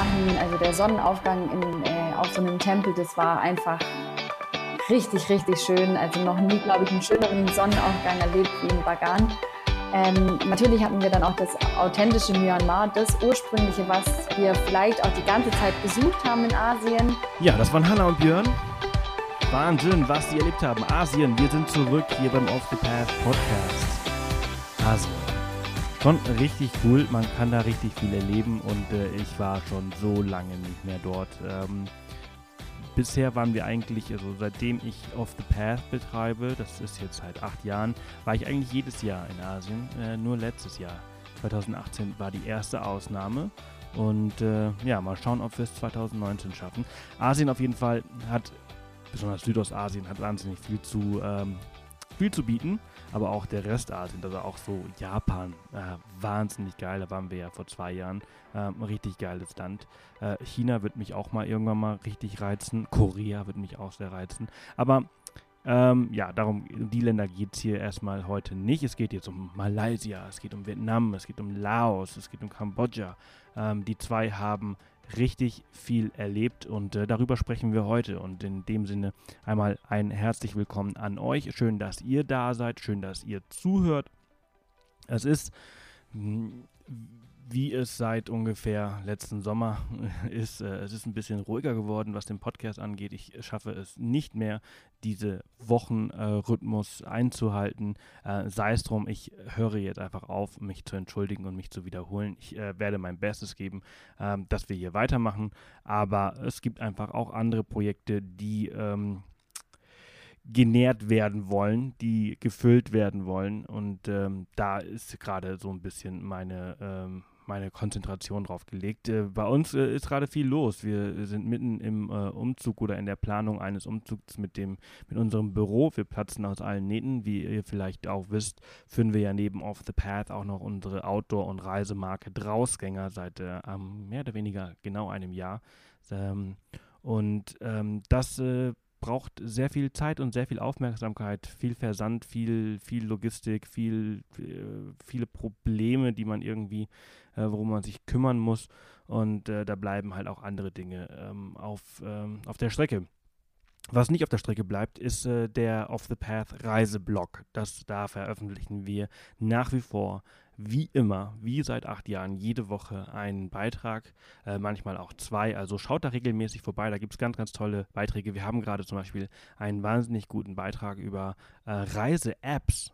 dahin, also der Sonnenaufgang in, äh, auf so einem Tempel, das war einfach richtig, richtig schön. Also noch nie, glaube ich, einen schöneren Sonnenaufgang erlebt wie in Bagan. Ähm, natürlich hatten wir dann auch das authentische Myanmar, das ursprüngliche, was wir vielleicht auch die ganze Zeit besucht haben in Asien. Ja, das waren Hanna und Björn. Wahnsinn, was sie erlebt haben. Asien, wir sind zurück hier beim Off the Path Podcast. Asien. Schon richtig cool, man kann da richtig viel erleben und äh, ich war schon so lange nicht mehr dort. Ähm, bisher waren wir eigentlich, also seitdem ich Off the Path betreibe, das ist jetzt seit acht Jahren, war ich eigentlich jedes Jahr in Asien, äh, nur letztes Jahr. 2018 war die erste Ausnahme. Und äh, ja, mal schauen, ob wir es 2019 schaffen. Asien auf jeden Fall hat, besonders Südostasien, hat wahnsinnig viel zu, ähm, viel zu bieten aber auch der Rest Asien, also auch so Japan, äh, wahnsinnig geil, da waren wir ja vor zwei Jahren, äh, richtig geiles Land. Äh, China wird mich auch mal irgendwann mal richtig reizen, Korea wird mich auch sehr reizen, aber ähm, ja, darum, die Länder geht es hier erstmal heute nicht. Es geht jetzt um Malaysia, es geht um Vietnam, es geht um Laos, es geht um Kambodscha. Ähm, die zwei haben richtig viel erlebt und äh, darüber sprechen wir heute. Und in dem Sinne einmal ein herzlich willkommen an euch. Schön, dass ihr da seid, schön, dass ihr zuhört. Es ist hm, wie es seit ungefähr letzten Sommer ist. Äh, es ist ein bisschen ruhiger geworden, was den Podcast angeht. Ich schaffe es nicht mehr, diese Wochenrhythmus einzuhalten. Äh, sei es drum, ich höre jetzt einfach auf, mich zu entschuldigen und mich zu wiederholen. Ich äh, werde mein Bestes geben, ähm, dass wir hier weitermachen. Aber es gibt einfach auch andere Projekte, die ähm, genährt werden wollen, die gefüllt werden wollen. Und ähm, da ist gerade so ein bisschen meine, ähm, meine Konzentration drauf gelegt. Äh, bei uns äh, ist gerade viel los. Wir sind mitten im äh, Umzug oder in der Planung eines Umzugs mit dem mit unserem Büro. Wir platzen aus allen Nähten. Wie ihr vielleicht auch wisst, führen wir ja neben Off the Path auch noch unsere Outdoor- und Reisemarke Drausgänger seit äh, mehr oder weniger genau einem Jahr. Ähm, und ähm, das äh, braucht sehr viel Zeit und sehr viel Aufmerksamkeit, viel Versand, viel, viel Logistik, viel, äh, viele Probleme, die man irgendwie, äh, worum man sich kümmern muss. Und äh, da bleiben halt auch andere Dinge ähm, auf, ähm, auf der Strecke. Was nicht auf der Strecke bleibt, ist äh, der Off the Path Reiseblog. Das da veröffentlichen wir nach wie vor wie immer, wie seit acht Jahren, jede Woche einen Beitrag, äh, manchmal auch zwei. Also schaut da regelmäßig vorbei, da gibt es ganz, ganz tolle Beiträge. Wir haben gerade zum Beispiel einen wahnsinnig guten Beitrag über äh, Reise-Apps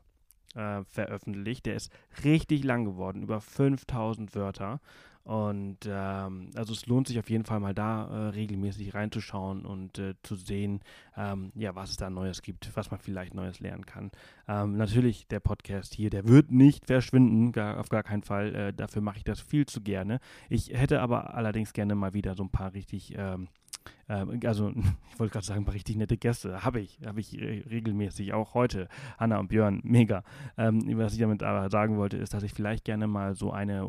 äh, veröffentlicht. Der ist richtig lang geworden, über 5000 Wörter. Und ähm, also es lohnt sich auf jeden Fall mal da äh, regelmäßig reinzuschauen und äh, zu sehen, ähm, ja, was es da Neues gibt, was man vielleicht Neues lernen kann. Ähm, natürlich der Podcast hier, der wird nicht verschwinden, gar, auf gar keinen Fall. Äh, dafür mache ich das viel zu gerne. Ich hätte aber allerdings gerne mal wieder so ein paar richtig ähm, also ich wollte gerade sagen, ein paar richtig nette Gäste. Habe ich, habe ich regelmäßig, auch heute. Hanna und Björn, mega. Ähm, was ich damit aber sagen wollte, ist, dass ich vielleicht gerne mal so eine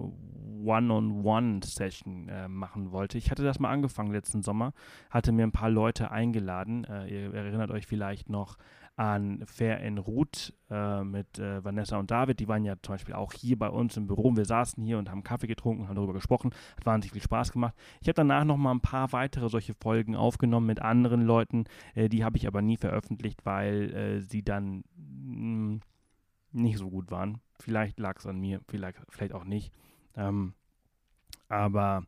One-on-One-Session äh, machen wollte. Ich hatte das mal angefangen letzten Sommer, hatte mir ein paar Leute eingeladen. Äh, ihr erinnert euch vielleicht noch an Fair en Route äh, mit äh, Vanessa und David. Die waren ja zum Beispiel auch hier bei uns im Büro. Wir saßen hier und haben Kaffee getrunken, haben darüber gesprochen. Hat wahnsinnig viel Spaß gemacht. Ich habe danach noch mal ein paar weitere solche Folgen aufgenommen mit anderen Leuten. Äh, die habe ich aber nie veröffentlicht, weil äh, sie dann mh, mm, nicht so gut waren. Vielleicht lag es an mir, vielleicht, vielleicht auch nicht. Ähm, aber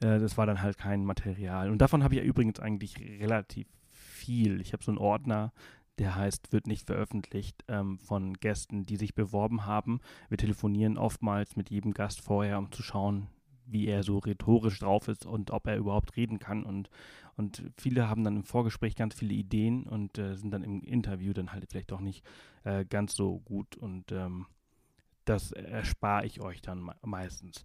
äh, das war dann halt kein Material. Und davon habe ich ja übrigens eigentlich relativ viel. Ich habe so einen Ordner, der heißt, wird nicht veröffentlicht, ähm, von Gästen, die sich beworben haben. Wir telefonieren oftmals mit jedem Gast vorher, um zu schauen, wie er so rhetorisch drauf ist und ob er überhaupt reden kann. Und, und viele haben dann im Vorgespräch ganz viele Ideen und äh, sind dann im Interview dann halt vielleicht doch nicht äh, ganz so gut. Und ähm, das erspare ich euch dann meistens.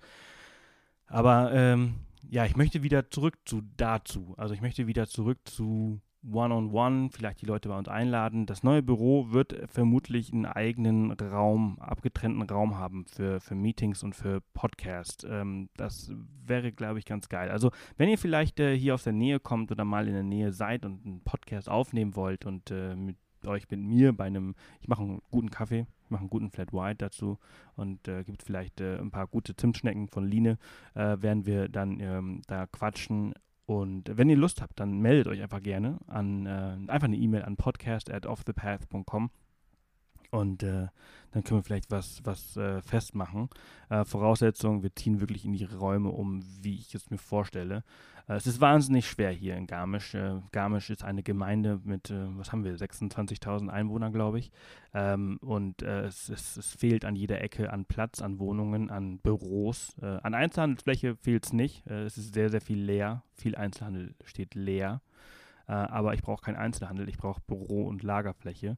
Aber ähm, ja, ich möchte wieder zurück zu dazu. Also ich möchte wieder zurück zu One-on-One, vielleicht die Leute bei uns einladen. Das neue Büro wird vermutlich einen eigenen Raum, abgetrennten Raum haben für, für Meetings und für Podcast. Ähm, das wäre, glaube ich, ganz geil. Also, wenn ihr vielleicht äh, hier aus der Nähe kommt oder mal in der Nähe seid und einen Podcast aufnehmen wollt und äh, mit euch, mit mir bei einem, ich mache einen guten Kaffee, mache einen guten Flat White dazu und äh, gibt vielleicht äh, ein paar gute Zimtschnecken von Line, äh, werden wir dann ähm, da quatschen. Und wenn ihr Lust habt, dann meldet euch einfach gerne an äh, einfach eine E-Mail an podcast at offthepath.com und äh, dann können wir vielleicht was, was äh, festmachen. Äh, Voraussetzung, wir ziehen wirklich in die Räume um, wie ich es mir vorstelle. Äh, es ist wahnsinnig schwer hier in Garmisch. Äh, Garmisch ist eine Gemeinde mit, äh, was haben wir, 26.000 Einwohnern, glaube ich. Ähm, und es, es, es, fehlt an jeder Ecke an Platz, an Wohnungen, an Büros. an Einzelhandelsfläche fehlt es nicht. es ist sehr, sehr viel leer. Viel Einzelhandel steht leer. aber ich brauche keinen Einzelhandel, ich brauche Büro- und Lagerfläche.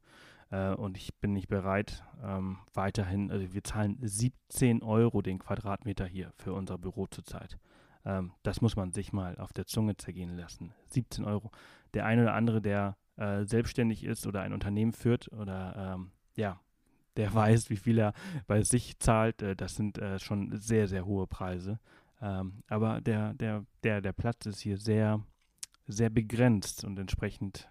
Äh, und ich bin nicht bereit, ähm, weiterhin, also wir zahlen 17 Euro den Quadratmeter hier für unser Büro zurzeit. Ähm, das muss man sich mal auf der Zunge zergehen lassen. 17 Euro. Der eine oder andere, der äh, selbstständig ist oder ein Unternehmen führt oder ähm, ja, der weiß, wie viel er bei sich zahlt. Äh, das sind äh, schon sehr, sehr hohe Preise. Ähm, aber der, der, der, der Platz ist hier sehr, sehr begrenzt und entsprechend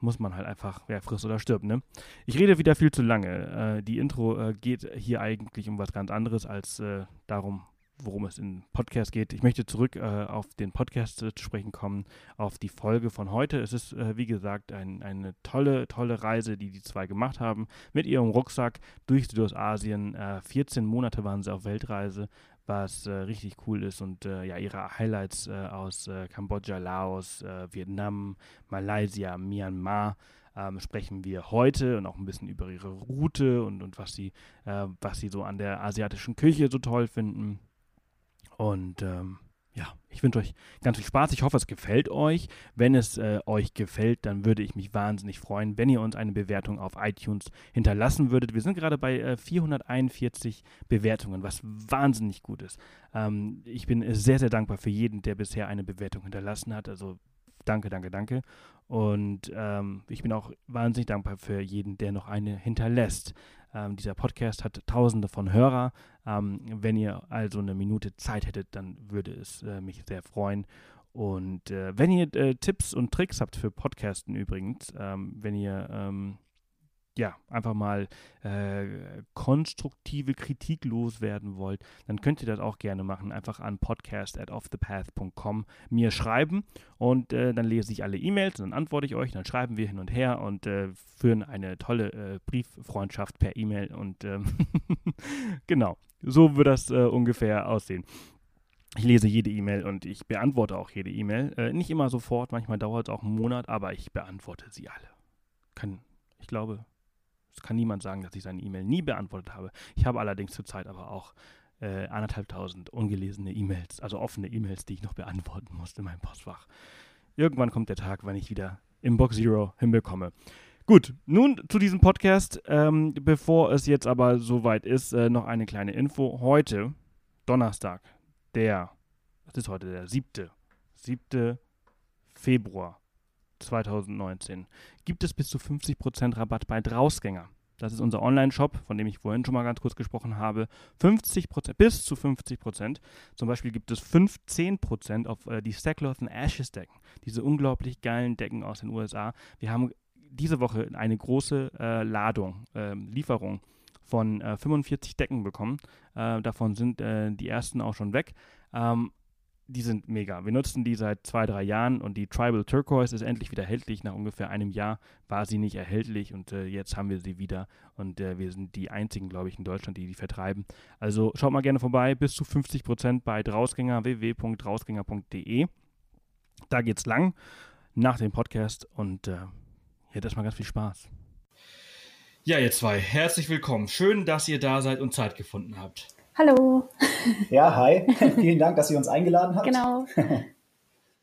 muss man halt einfach, wer frisst oder stirbt, ne? Ich rede wieder viel zu lange. Äh, die Intro äh, geht hier eigentlich um was ganz anderes als äh, darum, worum es im Podcast geht. Ich möchte zurück äh, auf den Podcast zu sprechen kommen, auf die Folge von heute. Es ist, äh, wie gesagt, ein, eine tolle, tolle Reise, die die zwei gemacht haben, mit ihrem Rucksack durch Südostasien. 14 äh, Monate waren sie auf Weltreise, was äh, richtig cool ist und äh, ja, ihre Highlights äh, aus äh, Kambodscha, Laos, äh, Vietnam, Malaysia, Myanmar ähm, sprechen wir heute und auch ein bisschen über ihre Route und, und was sie, äh, was sie so an der asiatischen Küche so toll finden. Und ähm, ja, ich wünsche euch ganz viel Spaß. Ich hoffe, es gefällt euch. Wenn es äh, euch gefällt, dann würde ich mich wahnsinnig freuen, wenn ihr uns eine Bewertung auf iTunes hinterlassen würdet. Wir sind gerade bei äh, 441 Bewertungen, was wahnsinnig gut ist. Ähm, ich bin sehr, sehr dankbar für jeden, der bisher eine Bewertung hinterlassen hat. Also danke, danke, danke. Und ähm, ich bin auch wahnsinnig dankbar für jeden, der noch eine hinterlässt. Ähm, dieser Podcast hat tausende von Hörer. Ähm, wenn ihr also eine Minute Zeit hättet, dann würde es äh, mich sehr freuen. Und äh, wenn ihr äh, Tipps und Tricks habt für Podcasten übrigens, ähm, wenn ihr ähm, ja, einfach mal äh, konstruktive Kritik loswerden wollt, dann könnt ihr das auch gerne machen. Einfach an podcast at offthepath.com mir schreiben und äh, dann lese ich alle E-Mails und dann antworte ich euch, dann schreiben wir hin und her und äh, führen eine tolle äh, Brieffreundschaft per E-Mail und ähm, genau, so wird das äh, ungefähr aussehen. Ich lese jede E-Mail und ich beantworte auch jede E-Mail. Äh, nicht immer sofort, manchmal dauert es auch einen Monat, aber ich beantworte sie alle. Kann, ich glaube, es kann niemand sagen, dass ich seine E-Mail nie beantwortet habe. Ich habe allerdings zurzeit aber auch äh, anderthalbtausend ungelesene E-Mails, also offene E-Mails, die ich noch beantworten muss in meinem Postfach. Irgendwann kommt der Tag, wann ich wieder Inbox Zero hinbekomme. Gut, nun zu diesem Podcast. Ähm, bevor es jetzt aber soweit ist, äh, noch eine kleine Info. Heute, Donnerstag, der, was ist heute, der 7. 7. Februar 2019 gibt es bis zu 50% Rabatt bei Drausgänger. Das ist unser Online-Shop, von dem ich vorhin schon mal ganz kurz gesprochen habe. 50%, bis zu 50%. Zum Beispiel gibt es 15% auf äh, die Stackloth Ashes Decken. Diese unglaublich geilen Decken aus den USA. Wir haben diese Woche eine große äh, Ladung, äh, Lieferung von 45 äh, Decken bekommen. Äh, davon sind äh, die ersten auch schon weg. Ähm, die sind mega. Wir nutzen die seit zwei, drei Jahren und die Tribal Turquoise ist endlich wieder erhältlich. Nach ungefähr einem Jahr war sie nicht erhältlich und äh, jetzt haben wir sie wieder und äh, wir sind die einzigen, glaube ich, in Deutschland, die die vertreiben. Also schaut mal gerne vorbei, bis zu 50 Prozent bei Drausgänger, www.drausgänger.de. Da geht's lang nach dem Podcast und äh, jetzt erstmal ganz viel Spaß. Ja, ihr zwei, herzlich willkommen. Schön, dass ihr da seid und Zeit gefunden habt. Hallo. Ja, hi. Vielen Dank, dass ihr uns eingeladen habt. Genau.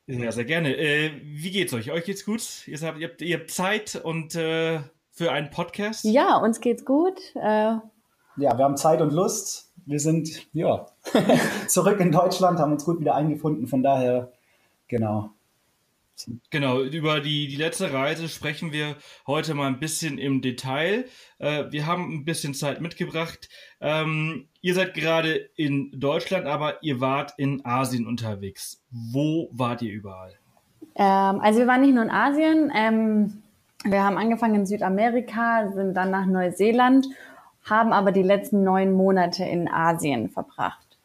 Ja, sehr gerne. Äh, wie geht's euch? Euch geht's gut? Ihr habt, ihr habt, ihr habt Zeit und äh, für einen Podcast? Ja, uns geht's gut. Äh, ja, wir haben Zeit und Lust. Wir sind ja zurück in Deutschland, haben uns gut wieder eingefunden. Von daher, genau. Genau, über die, die letzte Reise sprechen wir heute mal ein bisschen im Detail. Äh, wir haben ein bisschen Zeit mitgebracht. Ähm, ihr seid gerade in Deutschland, aber ihr wart in Asien unterwegs. Wo wart ihr überall? Ähm, also wir waren nicht nur in Asien. Ähm, Wir haben angefangen in Südamerika, sind dann nach Neuseeland, haben aber die letzten neun Monate in Asien verbracht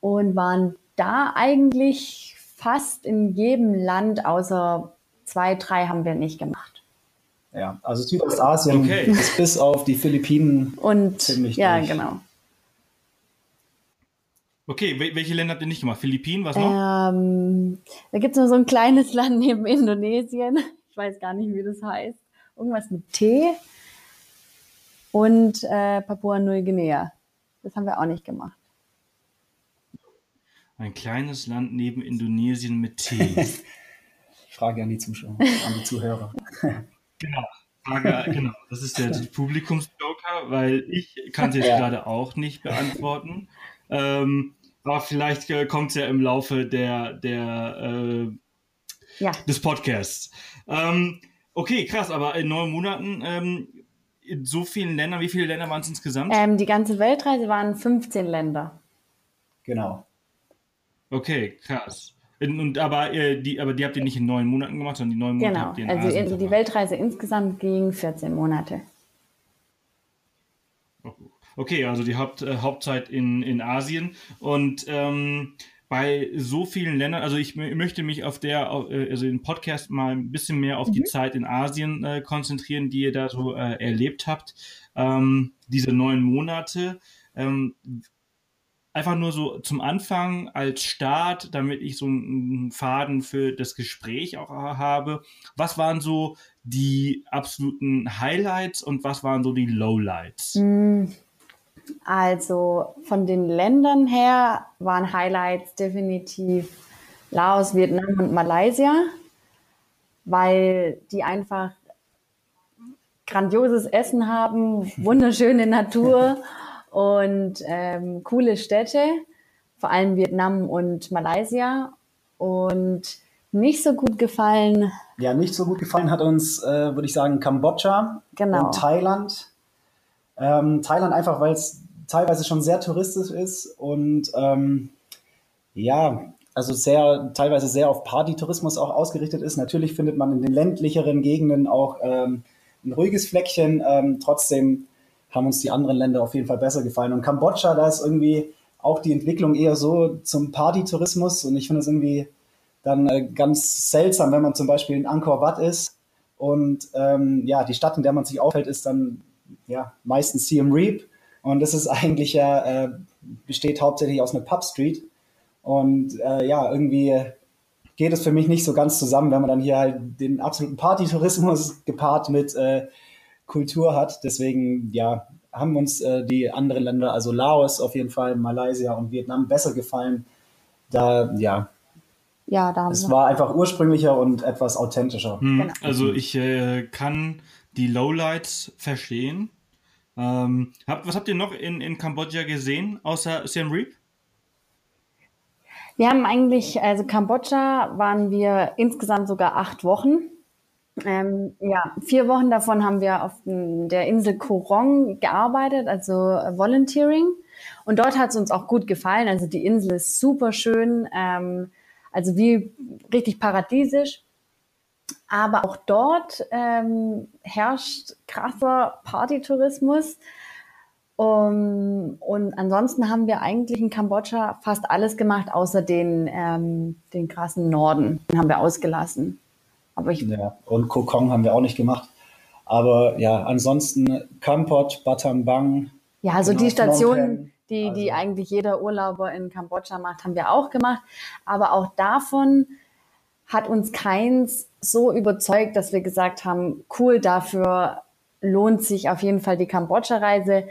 und waren da eigentlich fast in jedem Land, außer zwei, drei haben wir nicht gemacht. Ja, also Südostasien okay. ist bis auf die Philippinen und ziemlich ja, durch. genau. Okay, welche Länder habt ihr nicht gemacht? Philippinen, was noch? Ähm, da gibt es noch so ein kleines Land neben Indonesien. Ich weiß gar nicht, wie das heißt. Irgendwas mit T. Und äh, Papua-Neuguinea. Das haben wir auch nicht gemacht. Ein kleines Land neben Indonesien mit T. Frage an die Zuschauer, an die Zuhörer. genau. Frage, genau. Das ist der Publikumsjoker, weil ich kann es jetzt ja. gerade auch nicht beantworten. Ähm, aber vielleicht äh, kommt es ja im Laufe der, der, äh, ja. des Podcasts. Ähm, okay, krass, aber in neun Monaten ähm, in so vielen Ländern, wie viele Länder waren es insgesamt? Ähm, die ganze Weltreise waren 15 Länder. Genau. Okay, krass. Und, aber, äh, die, aber die habt ihr nicht in neun Monaten gemacht, sondern die neun Monate genau. habt ihr in also Asien die Weltreise insgesamt ging 14 Monate. Okay, also die Haupt, äh, Hauptzeit in, in Asien. Und ähm, bei so vielen Ländern, also ich möchte mich auf der, äh, also im Podcast mal ein bisschen mehr auf mhm. die Zeit in Asien äh, konzentrieren, die ihr da so äh, erlebt habt. Ähm, diese neun Monate. Ähm, einfach nur so zum Anfang als Start, damit ich so einen Faden für das Gespräch auch habe. Was waren so die absoluten Highlights und was waren so die Lowlights? Mhm. Also von den Ländern her waren Highlights definitiv Laos, Vietnam und Malaysia, weil die einfach grandioses Essen haben, wunderschöne Natur und ähm, coole Städte, vor allem Vietnam und Malaysia. Und nicht so gut gefallen. Ja, nicht so gut gefallen hat uns, äh, würde ich sagen, Kambodscha genau. und Thailand. Ähm, Thailand einfach, weil es teilweise schon sehr touristisch ist und ähm, ja, also sehr, teilweise sehr auf Partytourismus auch ausgerichtet ist. Natürlich findet man in den ländlicheren Gegenden auch ähm, ein ruhiges Fleckchen. Ähm, trotzdem haben uns die anderen Länder auf jeden Fall besser gefallen. Und Kambodscha, da ist irgendwie auch die Entwicklung eher so zum Partytourismus. Und ich finde es irgendwie dann äh, ganz seltsam, wenn man zum Beispiel in Angkor Wat ist und ähm, ja, die Stadt, in der man sich aufhält, ist dann ja meistens Siem Reap. Und das ist eigentlich ja, äh, besteht hauptsächlich aus einer Pub Street. Und äh, ja, irgendwie geht es für mich nicht so ganz zusammen, wenn man dann hier halt den absoluten Partytourismus gepaart mit äh, Kultur hat. Deswegen, ja, haben uns äh, die anderen Länder, also Laos auf jeden Fall, Malaysia und Vietnam besser gefallen. Da, ja. Ja, da Es war einfach ursprünglicher und etwas authentischer. Hm, genau. Also ich äh, kann die Lowlights verstehen. Ähm, hab, was habt ihr noch in, in Kambodscha gesehen, außer Siem Reap? Wir haben eigentlich, also Kambodscha waren wir insgesamt sogar acht Wochen. Ähm, ja, vier Wochen davon haben wir auf der Insel Korong gearbeitet, also Volunteering. Und dort hat es uns auch gut gefallen. Also die Insel ist super schön, ähm, also wie richtig paradiesisch. Aber auch dort ähm, herrscht krasser Partytourismus. Um, und ansonsten haben wir eigentlich in Kambodscha fast alles gemacht, außer den, ähm, den krassen Norden. Den haben wir ausgelassen. Aber ich ja, und Kokong haben wir auch nicht gemacht. Aber ja, ansonsten Kampot, Battambang. Ja, also genau, die Stationen, die, also. die eigentlich jeder Urlauber in Kambodscha macht, haben wir auch gemacht. Aber auch davon hat uns keins so überzeugt, dass wir gesagt haben, cool, dafür lohnt sich auf jeden Fall die Kambodscha-Reise.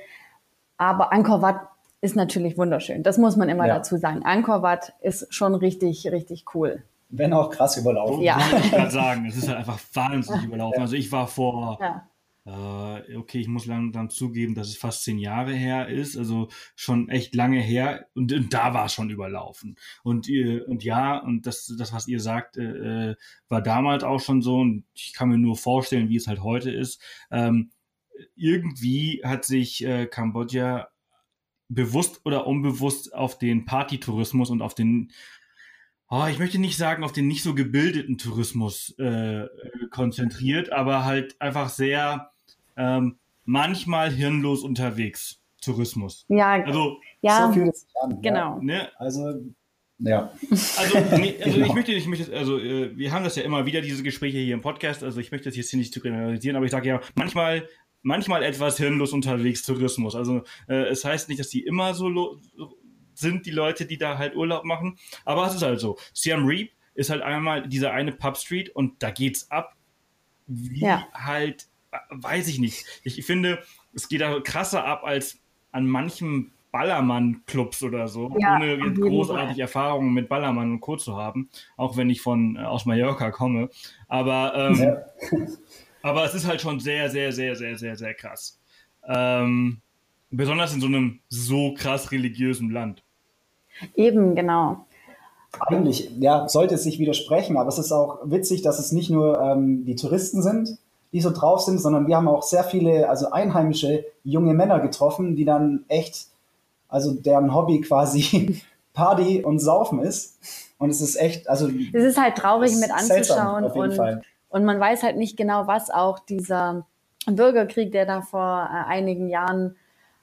Aber Angkor Wat ist natürlich wunderschön. Das muss man immer ja. dazu sagen. Angkor Wat ist schon richtig, richtig cool. Wenn auch krass überlaufen. Ja. Ich gerade sagen, es ist halt einfach wahnsinnig überlaufen. Ja. Also ich war vor ja. Äh, okay, ich muss langsam zugeben, dass es fast zehn Jahre her ist, also schon echt lange her und, und da war es schon überlaufen. Und, und ja, und das, das was ihr sagt, äh, war damals auch schon so und ich kann mir nur vorstellen, wie es halt heute ist. Ähm, irgendwie hat sich äh, Kambodscha bewusst oder unbewusst auf den Partytourismus und auf den oh, ich möchte nicht sagen, auf den nicht so gebildeten Tourismus äh, konzentriert, aber halt einfach sehr ähm, manchmal hirnlos unterwegs. Tourismus. Ja, also ja, so fühlt es sich an. Genau. Ja. Ne? Also ja. Also, nee, also genau. ich möchte, ich möchte, also äh, wir haben das ja immer wieder, diese Gespräche hier im Podcast, also ich möchte das jetzt hier nicht zu generalisieren, aber ich sage ja, manchmal, manchmal etwas hirnlos unterwegs Tourismus. Also äh, es heißt nicht, dass die immer so sind, die Leute, die da halt Urlaub machen, aber es ist halt so. Siam Reap ist halt einmal dieser eine Pub Street und da geht's ab, wie ja. halt, weiß ich nicht. Ich finde, es geht da krasser ab als an manchen Ballermann-Clubs oder so, ja, ohne großartig Fall. Erfahrungen mit Ballermann und Co. zu haben, auch wenn ich von äh, aus Mallorca komme. Aber, ähm, ja. aber es ist halt schon sehr, sehr, sehr, sehr, sehr, sehr krass. Ähm, besonders in so einem so krass religiösen Land. Eben, genau. Eigentlich, ja, sollte es sich widersprechen, aber es ist auch witzig, dass es nicht nur ähm, die Touristen sind, die so drauf sind, sondern wir haben auch sehr viele, also einheimische junge Männer getroffen, die dann echt also deren Hobby quasi Party und Saufen ist. Und es ist echt, also. Es ist halt traurig mit anzuschauen und, und man weiß halt nicht genau, was auch dieser Bürgerkrieg, der da vor äh, einigen Jahren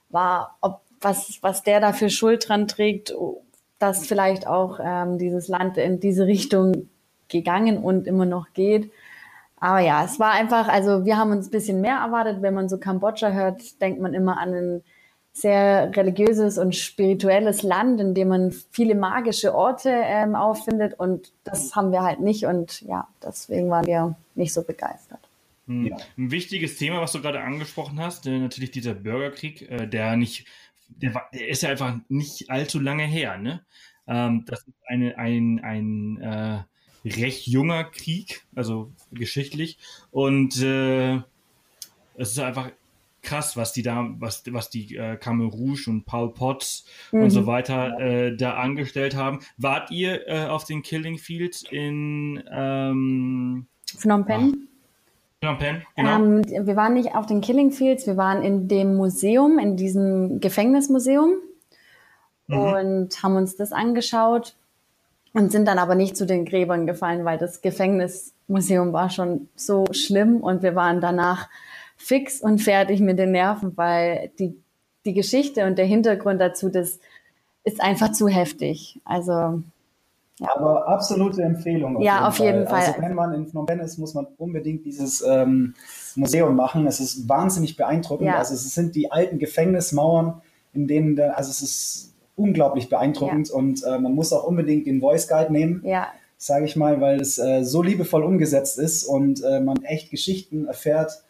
war, ob was, was der da für Schuld dran trägt, dass vielleicht auch ähm, dieses Land in diese Richtung gegangen und immer noch geht. Aber ja, es war einfach, also wir haben uns ein bisschen mehr erwartet. Wenn man so Kambodscha hört, denkt man immer an einen sehr religiöses und spirituelles Land, in dem man viele magische Orte ähm, auffindet und das haben wir halt nicht und ja, deswegen waren wir nicht so begeistert. Hm. Ja. Ein wichtiges Thema, was du gerade angesprochen hast, äh, natürlich dieser Bürgerkrieg, äh, der nicht, der, war, der, ist ja einfach nicht allzu lange her, ne? Ähm, das ist eine, ein, ein äh, recht junger Krieg, also geschichtlich und äh, es ist einfach krass, was die da, was, was die äh, Khmer Rouge und Paul Potts mhm. und so mhm. weiter äh, da angestellt haben. Wart ihr äh, auf den Killing Fields in ähm, Phnom Penh? Phnom Penh, genau. Ähm, wir waren nicht auf den Killing Fields, wir waren in dem Museum, in diesem Gefängnismuseum mhm. und haben uns das angeschaut und sind dann aber nicht zu den Gräbern gefallen, weil das Gefängnismuseum war schon so schlimm und wir waren danach fix und fertig mit den Nerven, weil die, die Geschichte und der Hintergrund dazu, das ist einfach zu heftig. Also ja. Aber absolute Empfehlung. Auf ja, jeden auf Fall. jeden Fall. Also wenn man in Phnom Penh ist, muss man unbedingt dieses ähm, Museum machen. Es ist wahnsinnig beeindruckend. Ja. Also es sind die alten Gefängnismauern, in denen, der, also es ist unglaublich beeindruckend ja. und äh, man muss auch unbedingt den Voice Guide nehmen. Ja. Sage ich mal, weil es äh, so liebevoll umgesetzt ist und äh, man echt Geschichten erfährt,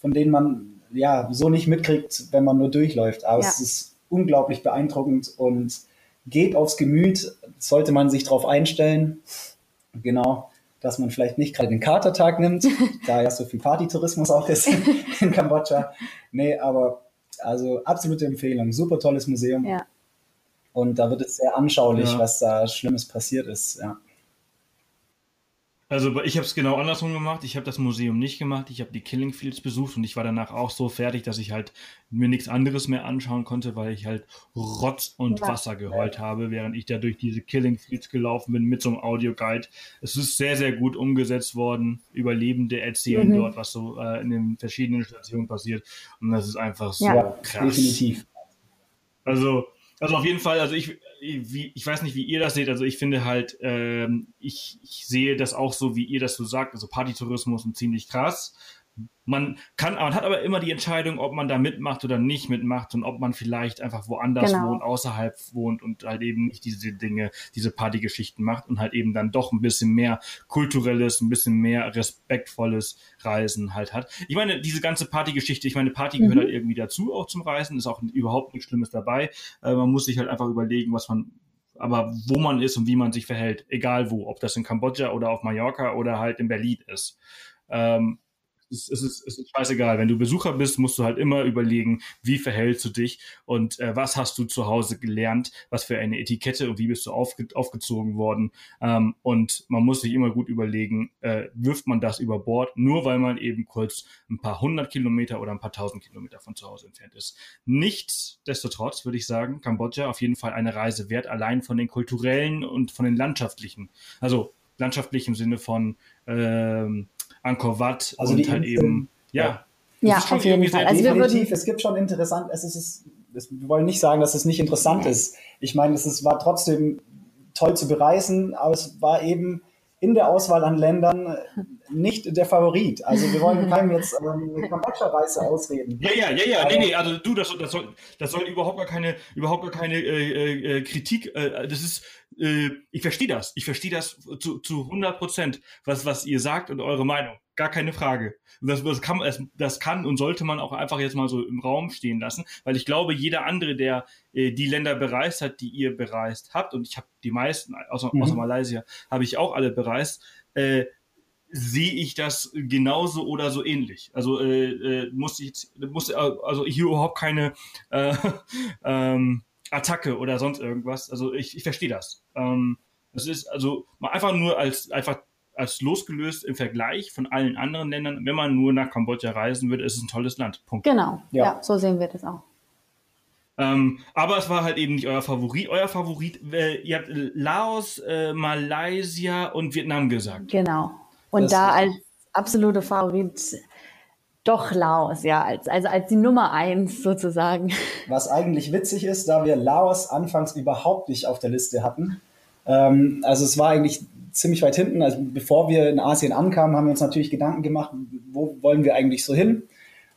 von denen man ja so nicht mitkriegt, wenn man nur durchläuft. Aber es ist unglaublich beeindruckend und geht aufs Gemüt, sollte man sich darauf einstellen. Genau, dass man vielleicht nicht gerade den Katertag nimmt, da ja so viel Partytourismus auch ist in Kambodscha. Nee, aber also absolute Empfehlung. Super tolles Museum. Ja. Und da wird es sehr anschaulich, ja. was da Schlimmes passiert ist. Ja. Also ich habe es genau andersrum gemacht. Ich habe das Museum nicht gemacht. Ich habe die Killing Fields besucht und ich war danach auch so fertig, dass ich halt mir nichts anderes mehr anschauen konnte, weil ich halt Rotz und Wasser geheult habe, während ich da durch diese Killing Fields gelaufen bin mit so einem Audioguide. Es ist sehr, sehr gut umgesetzt worden. Überlebende erzählen mhm. dort, was so äh, in den verschiedenen Stationen passiert. Und das ist einfach so ja, krass. Definitiv. Also, also auf jeden Fall, also ich, wie, ich weiß nicht, wie ihr das seht. Also ich finde halt, ähm, ich, ich sehe das auch so, wie ihr das so sagt. Also Partytourismus und ziemlich krass. Man kann, man hat aber immer die Entscheidung, ob man da mitmacht oder nicht mitmacht und ob man vielleicht einfach woanders genau. wohnt, außerhalb wohnt und halt eben nicht diese Dinge, diese Partygeschichten macht und halt eben dann doch ein bisschen mehr kulturelles, ein bisschen mehr respektvolles Reisen halt hat. Ich meine, diese ganze Partygeschichte, ich meine, Party gehört mhm. halt irgendwie dazu auch zum Reisen, ist auch überhaupt nichts Schlimmes dabei. Äh, man muss sich halt einfach überlegen, was man aber wo man ist und wie man sich verhält, egal wo, ob das in Kambodscha oder auf Mallorca oder halt in Berlin ist. Ähm, es, es, ist, es ist scheißegal. Wenn du Besucher bist, musst du halt immer überlegen, wie verhältst du dich und äh, was hast du zu Hause gelernt, was für eine Etikette und wie bist du aufge aufgezogen worden. Ähm, und man muss sich immer gut überlegen, äh, wirft man das über Bord, nur weil man eben kurz ein paar hundert Kilometer oder ein paar tausend Kilometer von zu Hause entfernt ist. Nichtsdestotrotz würde ich sagen, Kambodscha auf jeden Fall eine Reise wert, allein von den kulturellen und von den landschaftlichen. Also landschaftlich im Sinne von ähm, Angkor Wat also und halt eben, ja. Ja, auf jeden Fall. Also wir würden, es gibt schon interessant, es ist, es, wir wollen nicht sagen, dass es nicht interessant ist. Ich meine, es ist, war trotzdem toll zu bereisen, aber es war eben in der Auswahl an Ländern nicht der Favorit. Also wir wollen keinem jetzt ähm, eine Kambodscha-Reise ausreden. Ja, ja, ja, ja, nee, nee, also du, das, das, soll, das soll überhaupt gar keine, überhaupt gar keine äh, äh, Kritik, äh, das ist, äh, ich verstehe das, ich verstehe das zu, zu 100 Prozent, was, was ihr sagt und eure Meinung gar keine Frage. Das, das, kann, das kann und sollte man auch einfach jetzt mal so im Raum stehen lassen, weil ich glaube, jeder andere, der äh, die Länder bereist hat, die ihr bereist habt, und ich habe die meisten, außer, mhm. außer Malaysia, habe ich auch alle bereist, äh, sehe ich das genauso oder so ähnlich. Also äh, äh, muss ich muss also hier überhaupt keine äh, ähm, Attacke oder sonst irgendwas. Also ich, ich verstehe das. Ähm, das ist also mal einfach nur als einfach als losgelöst im Vergleich von allen anderen Ländern, wenn man nur nach Kambodscha reisen würde, ist es ein tolles Land. Punkt. Genau, ja, ja so sehen wir das auch. Ähm, aber es war halt eben nicht euer Favorit. Euer Favorit, äh, ihr habt Laos, äh, Malaysia und Vietnam gesagt. Genau. Und das da als absolute Favorit doch Laos, ja, als, also als die Nummer eins sozusagen. Was eigentlich witzig ist, da wir Laos anfangs überhaupt nicht auf der Liste hatten. Ähm, also es war eigentlich ziemlich weit hinten. Also bevor wir in Asien ankamen, haben wir uns natürlich Gedanken gemacht, wo wollen wir eigentlich so hin?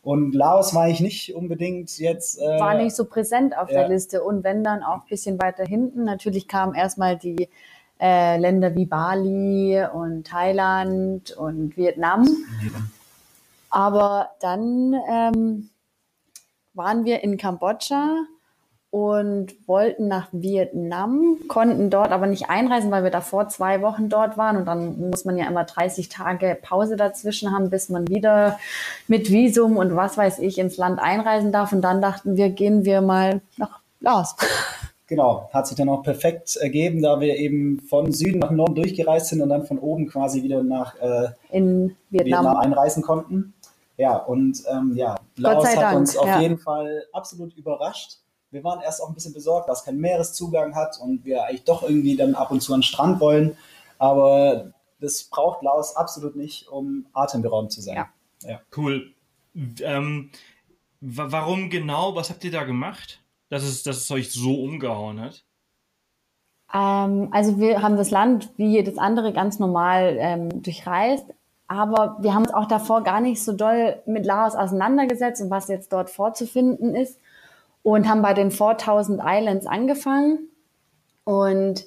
Und Laos war ich nicht unbedingt jetzt. Äh, war nicht so präsent auf ja. der Liste und wenn dann auch ein bisschen weiter hinten. Natürlich kamen erstmal die äh, Länder wie Bali und Thailand und Vietnam. Aber dann ähm, waren wir in Kambodscha und wollten nach Vietnam, konnten dort aber nicht einreisen, weil wir davor zwei Wochen dort waren und dann muss man ja immer 30 Tage Pause dazwischen haben, bis man wieder mit Visum und was weiß ich ins Land einreisen darf und dann dachten wir, gehen wir mal nach Laos. Genau, hat sich dann auch perfekt ergeben, da wir eben von Süden nach Norden durchgereist sind und dann von oben quasi wieder nach äh, Vietnam. Vietnam einreisen konnten. Ja, und ähm, ja, Laos hat Dank. uns auf ja. jeden Fall absolut überrascht wir waren erst auch ein bisschen besorgt, dass kein Meereszugang hat und wir eigentlich doch irgendwie dann ab und zu an den Strand wollen. Aber das braucht Laos absolut nicht, um atemberaubend zu sein. Ja. ja. Cool. Ähm, warum genau? Was habt ihr da gemacht, dass es, dass es euch so umgehauen hat? Ähm, also wir haben das Land wie jedes andere ganz normal ähm, durchreist, aber wir haben uns auch davor gar nicht so doll mit Laos auseinandergesetzt und was jetzt dort vorzufinden ist und haben bei den 4000 Islands angefangen. Und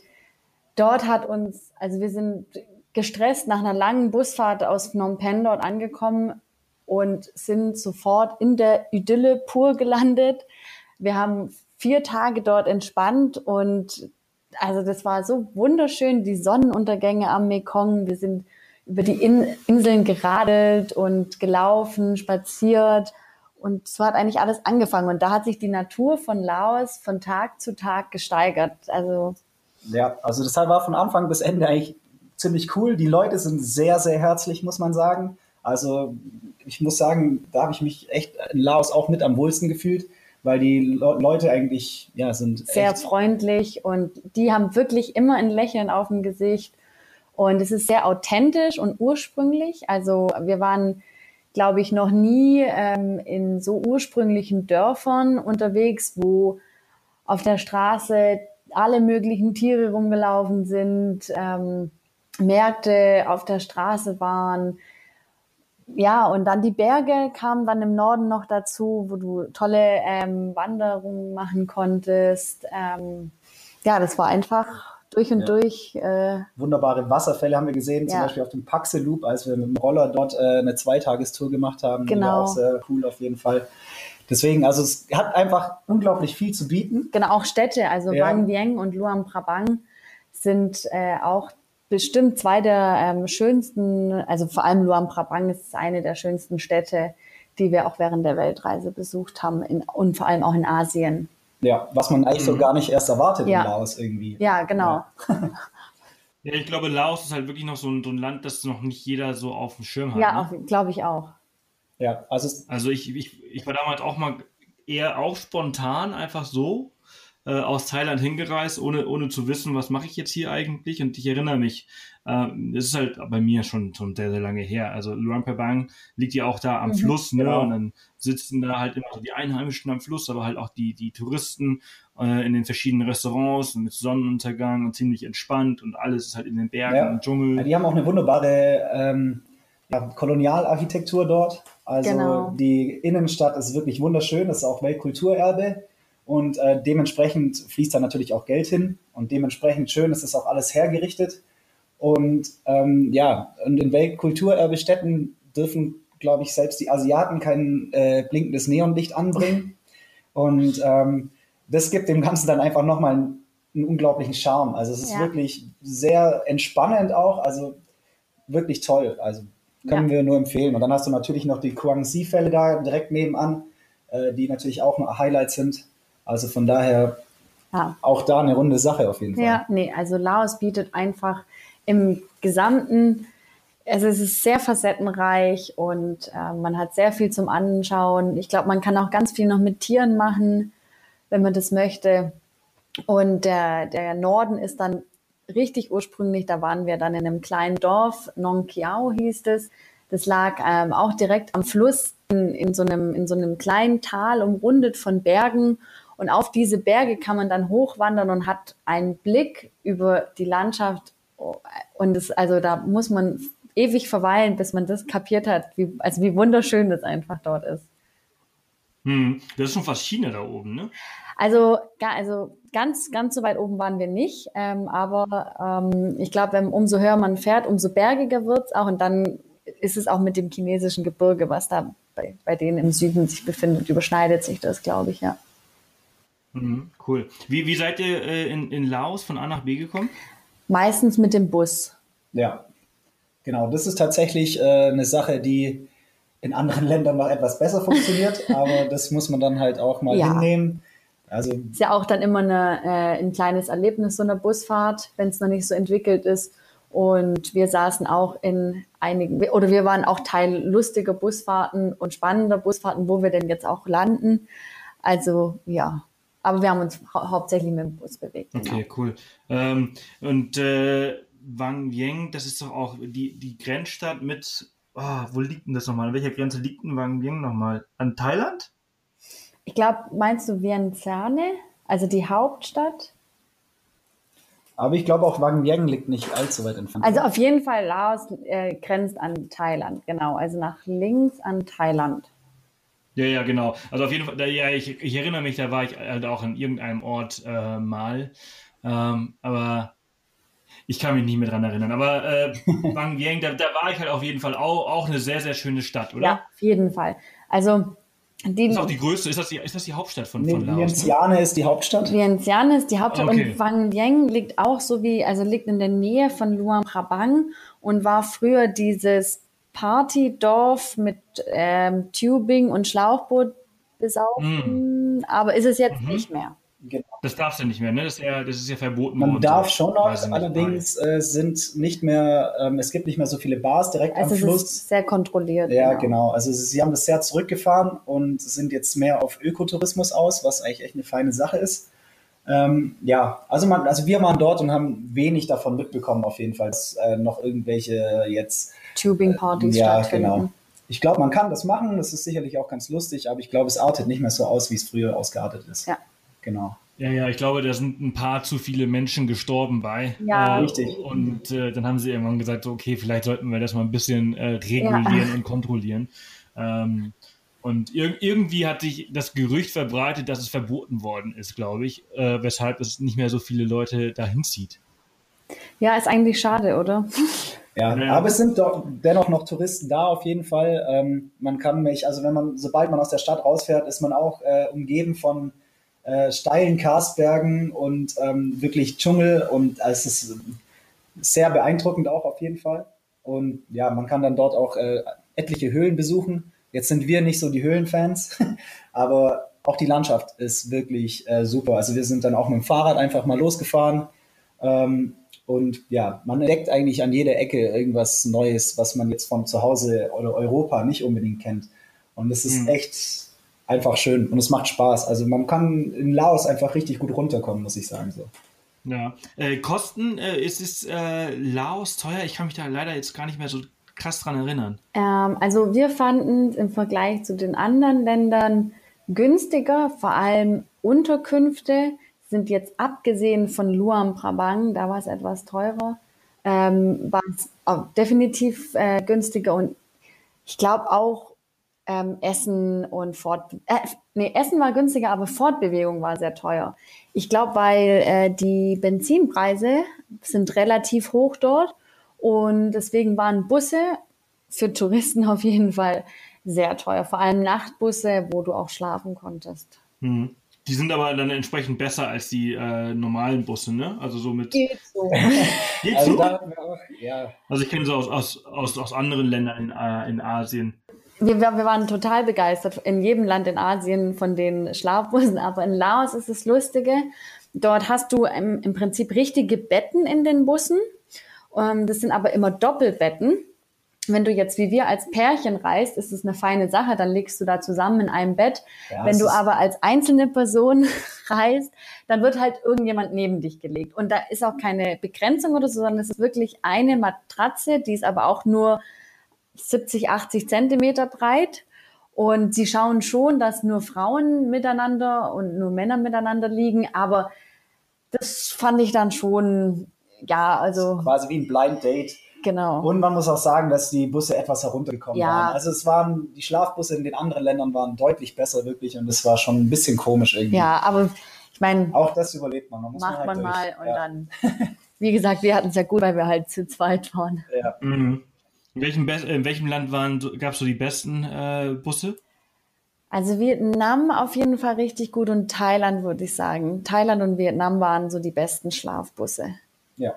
dort hat uns, also wir sind gestresst nach einer langen Busfahrt aus Phnom Penh dort angekommen und sind sofort in der Idylle pur gelandet. Wir haben vier Tage dort entspannt und also das war so wunderschön, die Sonnenuntergänge am Mekong. Wir sind über die In Inseln geradelt und gelaufen, spaziert und so hat eigentlich alles angefangen. Und da hat sich die Natur von Laos von Tag zu Tag gesteigert. Also ja, also das war von Anfang bis Ende eigentlich ziemlich cool. Die Leute sind sehr, sehr herzlich, muss man sagen. Also ich muss sagen, da habe ich mich echt in Laos auch mit am wohlsten gefühlt, weil die Le Leute eigentlich ja sind sehr freundlich und die haben wirklich immer ein Lächeln auf dem Gesicht und es ist sehr authentisch und ursprünglich. Also wir waren glaube ich, noch nie ähm, in so ursprünglichen Dörfern unterwegs, wo auf der Straße alle möglichen Tiere rumgelaufen sind, ähm, Märkte auf der Straße waren. Ja, und dann die Berge kamen dann im Norden noch dazu, wo du tolle ähm, Wanderungen machen konntest. Ähm, ja, das war einfach durch und ja. durch. Äh, Wunderbare Wasserfälle haben wir gesehen, ja. zum Beispiel auf dem Paxe Loop, als wir mit dem Roller dort äh, eine Zweitagestour gemacht haben. Genau. War auch sehr cool auf jeden Fall. Deswegen, also es hat einfach unglaublich viel zu bieten. Genau, auch Städte, also ja. Wang Vieng und Luang Prabang sind äh, auch bestimmt zwei der ähm, schönsten, also vor allem Luang Prabang ist eine der schönsten Städte, die wir auch während der Weltreise besucht haben in, und vor allem auch in Asien. Ja, was man eigentlich mhm. so gar nicht erst erwartet ja. in Laos irgendwie. Ja, genau. Ja. ja. ich glaube, Laos ist halt wirklich noch so ein, so ein, Land, das noch nicht jeder so auf dem Schirm hat. Ja, ne? glaube ich auch. Ja, also, also ich, ich, ich war damals auch mal eher auch spontan einfach so äh, aus Thailand hingereist, ohne, ohne zu wissen, was mache ich jetzt hier eigentlich. Und ich erinnere mich, äh, es ist halt bei mir schon, schon sehr, sehr lange her. Also Luang Prabang liegt ja auch da am mhm, Fluss, ne? Genau. Und dann sitzen da halt immer so die Einheimischen am Fluss, aber halt auch die, die Touristen äh, in den verschiedenen Restaurants und mit Sonnenuntergang und ziemlich entspannt und alles ist halt in den Bergen ja. und Dschungel. Ja, die haben auch eine wunderbare ähm, ja, Kolonialarchitektur dort. Also genau. die Innenstadt ist wirklich wunderschön, das ist auch Weltkulturerbe. Und äh, dementsprechend fließt da natürlich auch Geld hin und dementsprechend schön ist es auch alles hergerichtet. Und ähm, ja, und in Weltkulturerbestätten dürfen, glaube ich, selbst die Asiaten kein äh, blinkendes Neonlicht anbringen. Und ähm, das gibt dem Ganzen dann einfach nochmal einen, einen unglaublichen Charme. Also es ist ja. wirklich sehr entspannend auch, also wirklich toll. Also können ja. wir nur empfehlen. Und dann hast du natürlich noch die Guangxi-Fälle da direkt nebenan, äh, die natürlich auch noch Highlights sind. Also von daher ja. auch da eine runde Sache auf jeden Fall. Ja, nee, also Laos bietet einfach im Gesamten, also es ist sehr facettenreich und äh, man hat sehr viel zum Anschauen. Ich glaube, man kann auch ganz viel noch mit Tieren machen, wenn man das möchte. Und der, der Norden ist dann richtig ursprünglich, da waren wir dann in einem kleinen Dorf, Nong Kiao hieß es. Das lag ähm, auch direkt am Fluss in, in, so einem, in so einem kleinen Tal, umrundet von Bergen. Und auf diese Berge kann man dann hochwandern und hat einen Blick über die Landschaft. Und das, also da muss man ewig verweilen, bis man das kapiert hat, wie, also wie wunderschön das einfach dort ist. Hm, das ist schon fast China da oben, ne? Also, also ganz, ganz so weit oben waren wir nicht. Ähm, aber ähm, ich glaube, umso höher man fährt, umso bergiger wird es auch. Und dann ist es auch mit dem chinesischen Gebirge, was da bei, bei denen im Süden sich befindet, überschneidet sich das, glaube ich, ja. Mhm, cool. Wie, wie seid ihr äh, in, in Laos von A nach B gekommen? Meistens mit dem Bus. Ja, genau. Das ist tatsächlich äh, eine Sache, die in anderen Ländern noch etwas besser funktioniert, aber das muss man dann halt auch mal ja. hinnehmen. Also ist ja auch dann immer eine, äh, ein kleines Erlebnis so eine Busfahrt, wenn es noch nicht so entwickelt ist. Und wir saßen auch in einigen, oder wir waren auch Teil lustiger Busfahrten und spannender Busfahrten, wo wir denn jetzt auch landen. Also ja, aber wir haben uns hau hauptsächlich mit dem Bus bewegt. Okay, genau. cool. Ähm, und äh, Wang Yang, das ist doch auch die, die Grenzstadt mit, oh, wo liegt denn das nochmal? An welcher Grenze liegt denn Wang Yang nochmal? An Thailand? Ich glaube, meinst du Vientiane, also die Hauptstadt? Aber ich glaube auch Wang Yang liegt nicht allzu weit entfernt. Also auf jeden Fall Laos äh, grenzt an Thailand, genau. Also nach links an Thailand. Ja, ja, genau. Also auf jeden Fall, ja, ich, ich erinnere mich, da war ich halt auch an irgendeinem Ort äh, mal. Ähm, aber ich kann mich nicht mehr dran erinnern. Aber äh, Bang Yang, da, da, war ich halt auf jeden Fall auch, auch eine sehr, sehr schöne Stadt, oder? Ja, auf jeden Fall. Also die, das ist auch die größte, ist das die, ist das die Hauptstadt von, von Laos? Vientiane ne? ist die Hauptstadt. Vientiane ist die Hauptstadt okay. und Wang Yang liegt auch so wie, also liegt in der Nähe von Luang Prabang und war früher dieses Partydorf mit ähm, Tubing und Schlauchboot besaufen, mm. aber ist es jetzt mhm. nicht mehr. Genau. Das darfst du nicht mehr, ne? Das ist ja, das ist ja verboten. Man darf schon noch, allerdings äh, sind nicht mehr, ähm, es gibt nicht mehr so viele Bars direkt also am Fluss. Ist sehr kontrolliert. Ja, genau. genau. Also sie haben das sehr zurückgefahren und sind jetzt mehr auf Ökotourismus aus, was eigentlich echt eine feine Sache ist. Ähm, ja, also, man, also wir waren dort und haben wenig davon mitbekommen, auf jeden Fall, dass äh, noch irgendwelche jetzt Tubing-Partys äh, ja, stattfinden. Genau. Ich glaube, man kann das machen, das ist sicherlich auch ganz lustig, aber ich glaube, es artet nicht mehr so aus, wie es früher ausgeartet ist. Ja. Genau. Ja, ja, ich glaube, da sind ein paar zu viele Menschen gestorben bei. Ja, äh, richtig. Und äh, dann haben sie irgendwann gesagt, so, okay, vielleicht sollten wir das mal ein bisschen äh, regulieren ja. und kontrollieren. Ähm, und ir irgendwie hat sich das Gerücht verbreitet, dass es verboten worden ist, glaube ich, äh, weshalb es nicht mehr so viele Leute dahin zieht. Ja, ist eigentlich schade, oder? Ja, ja, aber es sind doch dennoch noch Touristen da auf jeden Fall. Ähm, man kann mich, also wenn man, sobald man aus der Stadt rausfährt, ist man auch äh, umgeben von äh, steilen Karstbergen und ähm, wirklich Dschungel und es ist sehr beeindruckend auch auf jeden Fall. Und ja, man kann dann dort auch äh, etliche Höhlen besuchen. Jetzt sind wir nicht so die Höhlenfans, aber auch die Landschaft ist wirklich äh, super. Also wir sind dann auch mit dem Fahrrad einfach mal losgefahren. Ähm, und ja, man entdeckt eigentlich an jeder Ecke irgendwas Neues, was man jetzt von zu Hause oder Europa nicht unbedingt kennt. Und es ist mhm. echt einfach schön und es macht Spaß. Also man kann in Laos einfach richtig gut runterkommen, muss ich sagen. So. Ja. Äh, Kosten, äh, ist es äh, Laos teuer? Ich kann mich da leider jetzt gar nicht mehr so krass dran erinnern. Ähm, also wir fanden im Vergleich zu den anderen Ländern günstiger, vor allem Unterkünfte sind jetzt abgesehen von Luang Prabang, da war es etwas teurer, ähm, war es definitiv äh, günstiger und ich glaube auch ähm, Essen und Fort äh, nee, Essen war günstiger, aber Fortbewegung war sehr teuer. Ich glaube, weil äh, die Benzinpreise sind relativ hoch dort und deswegen waren Busse für Touristen auf jeden Fall sehr teuer, vor allem Nachtbusse, wo du auch schlafen konntest. Mhm. Die sind aber dann entsprechend besser als die äh, normalen Busse, ne? Also so mit. Geht so. Geht also so? Auch, ja. Also ich kenne so aus, aus, aus, aus anderen Ländern in, äh, in Asien. Wir, wir waren total begeistert in jedem Land in Asien von den Schlafbussen, aber in Laos ist es Lustige. Dort hast du im, im Prinzip richtige Betten in den Bussen. Ähm, das sind aber immer Doppelbetten wenn du jetzt wie wir als Pärchen reist, ist es eine feine Sache, dann liegst du da zusammen in einem Bett. Ja, wenn du aber als einzelne Person reist, dann wird halt irgendjemand neben dich gelegt. Und da ist auch keine Begrenzung oder so, sondern es ist wirklich eine Matratze, die ist aber auch nur 70, 80 Zentimeter breit. Und sie schauen schon, dass nur Frauen miteinander und nur Männer miteinander liegen. Aber das fand ich dann schon, ja, also. Quasi wie ein Blind Date Genau. Und man muss auch sagen, dass die Busse etwas heruntergekommen ja. waren. Also es waren, die Schlafbusse in den anderen Ländern waren deutlich besser wirklich und es war schon ein bisschen komisch irgendwie. Ja, aber ich meine. Auch das überlebt man. man macht man, halt man mal und ja. dann, wie gesagt, wir hatten es ja gut, weil wir halt zu zweit waren. Ja. Mhm. In, welchem, in welchem Land gab es so die besten äh, Busse? Also Vietnam auf jeden Fall richtig gut und Thailand würde ich sagen. Thailand und Vietnam waren so die besten Schlafbusse. Ja.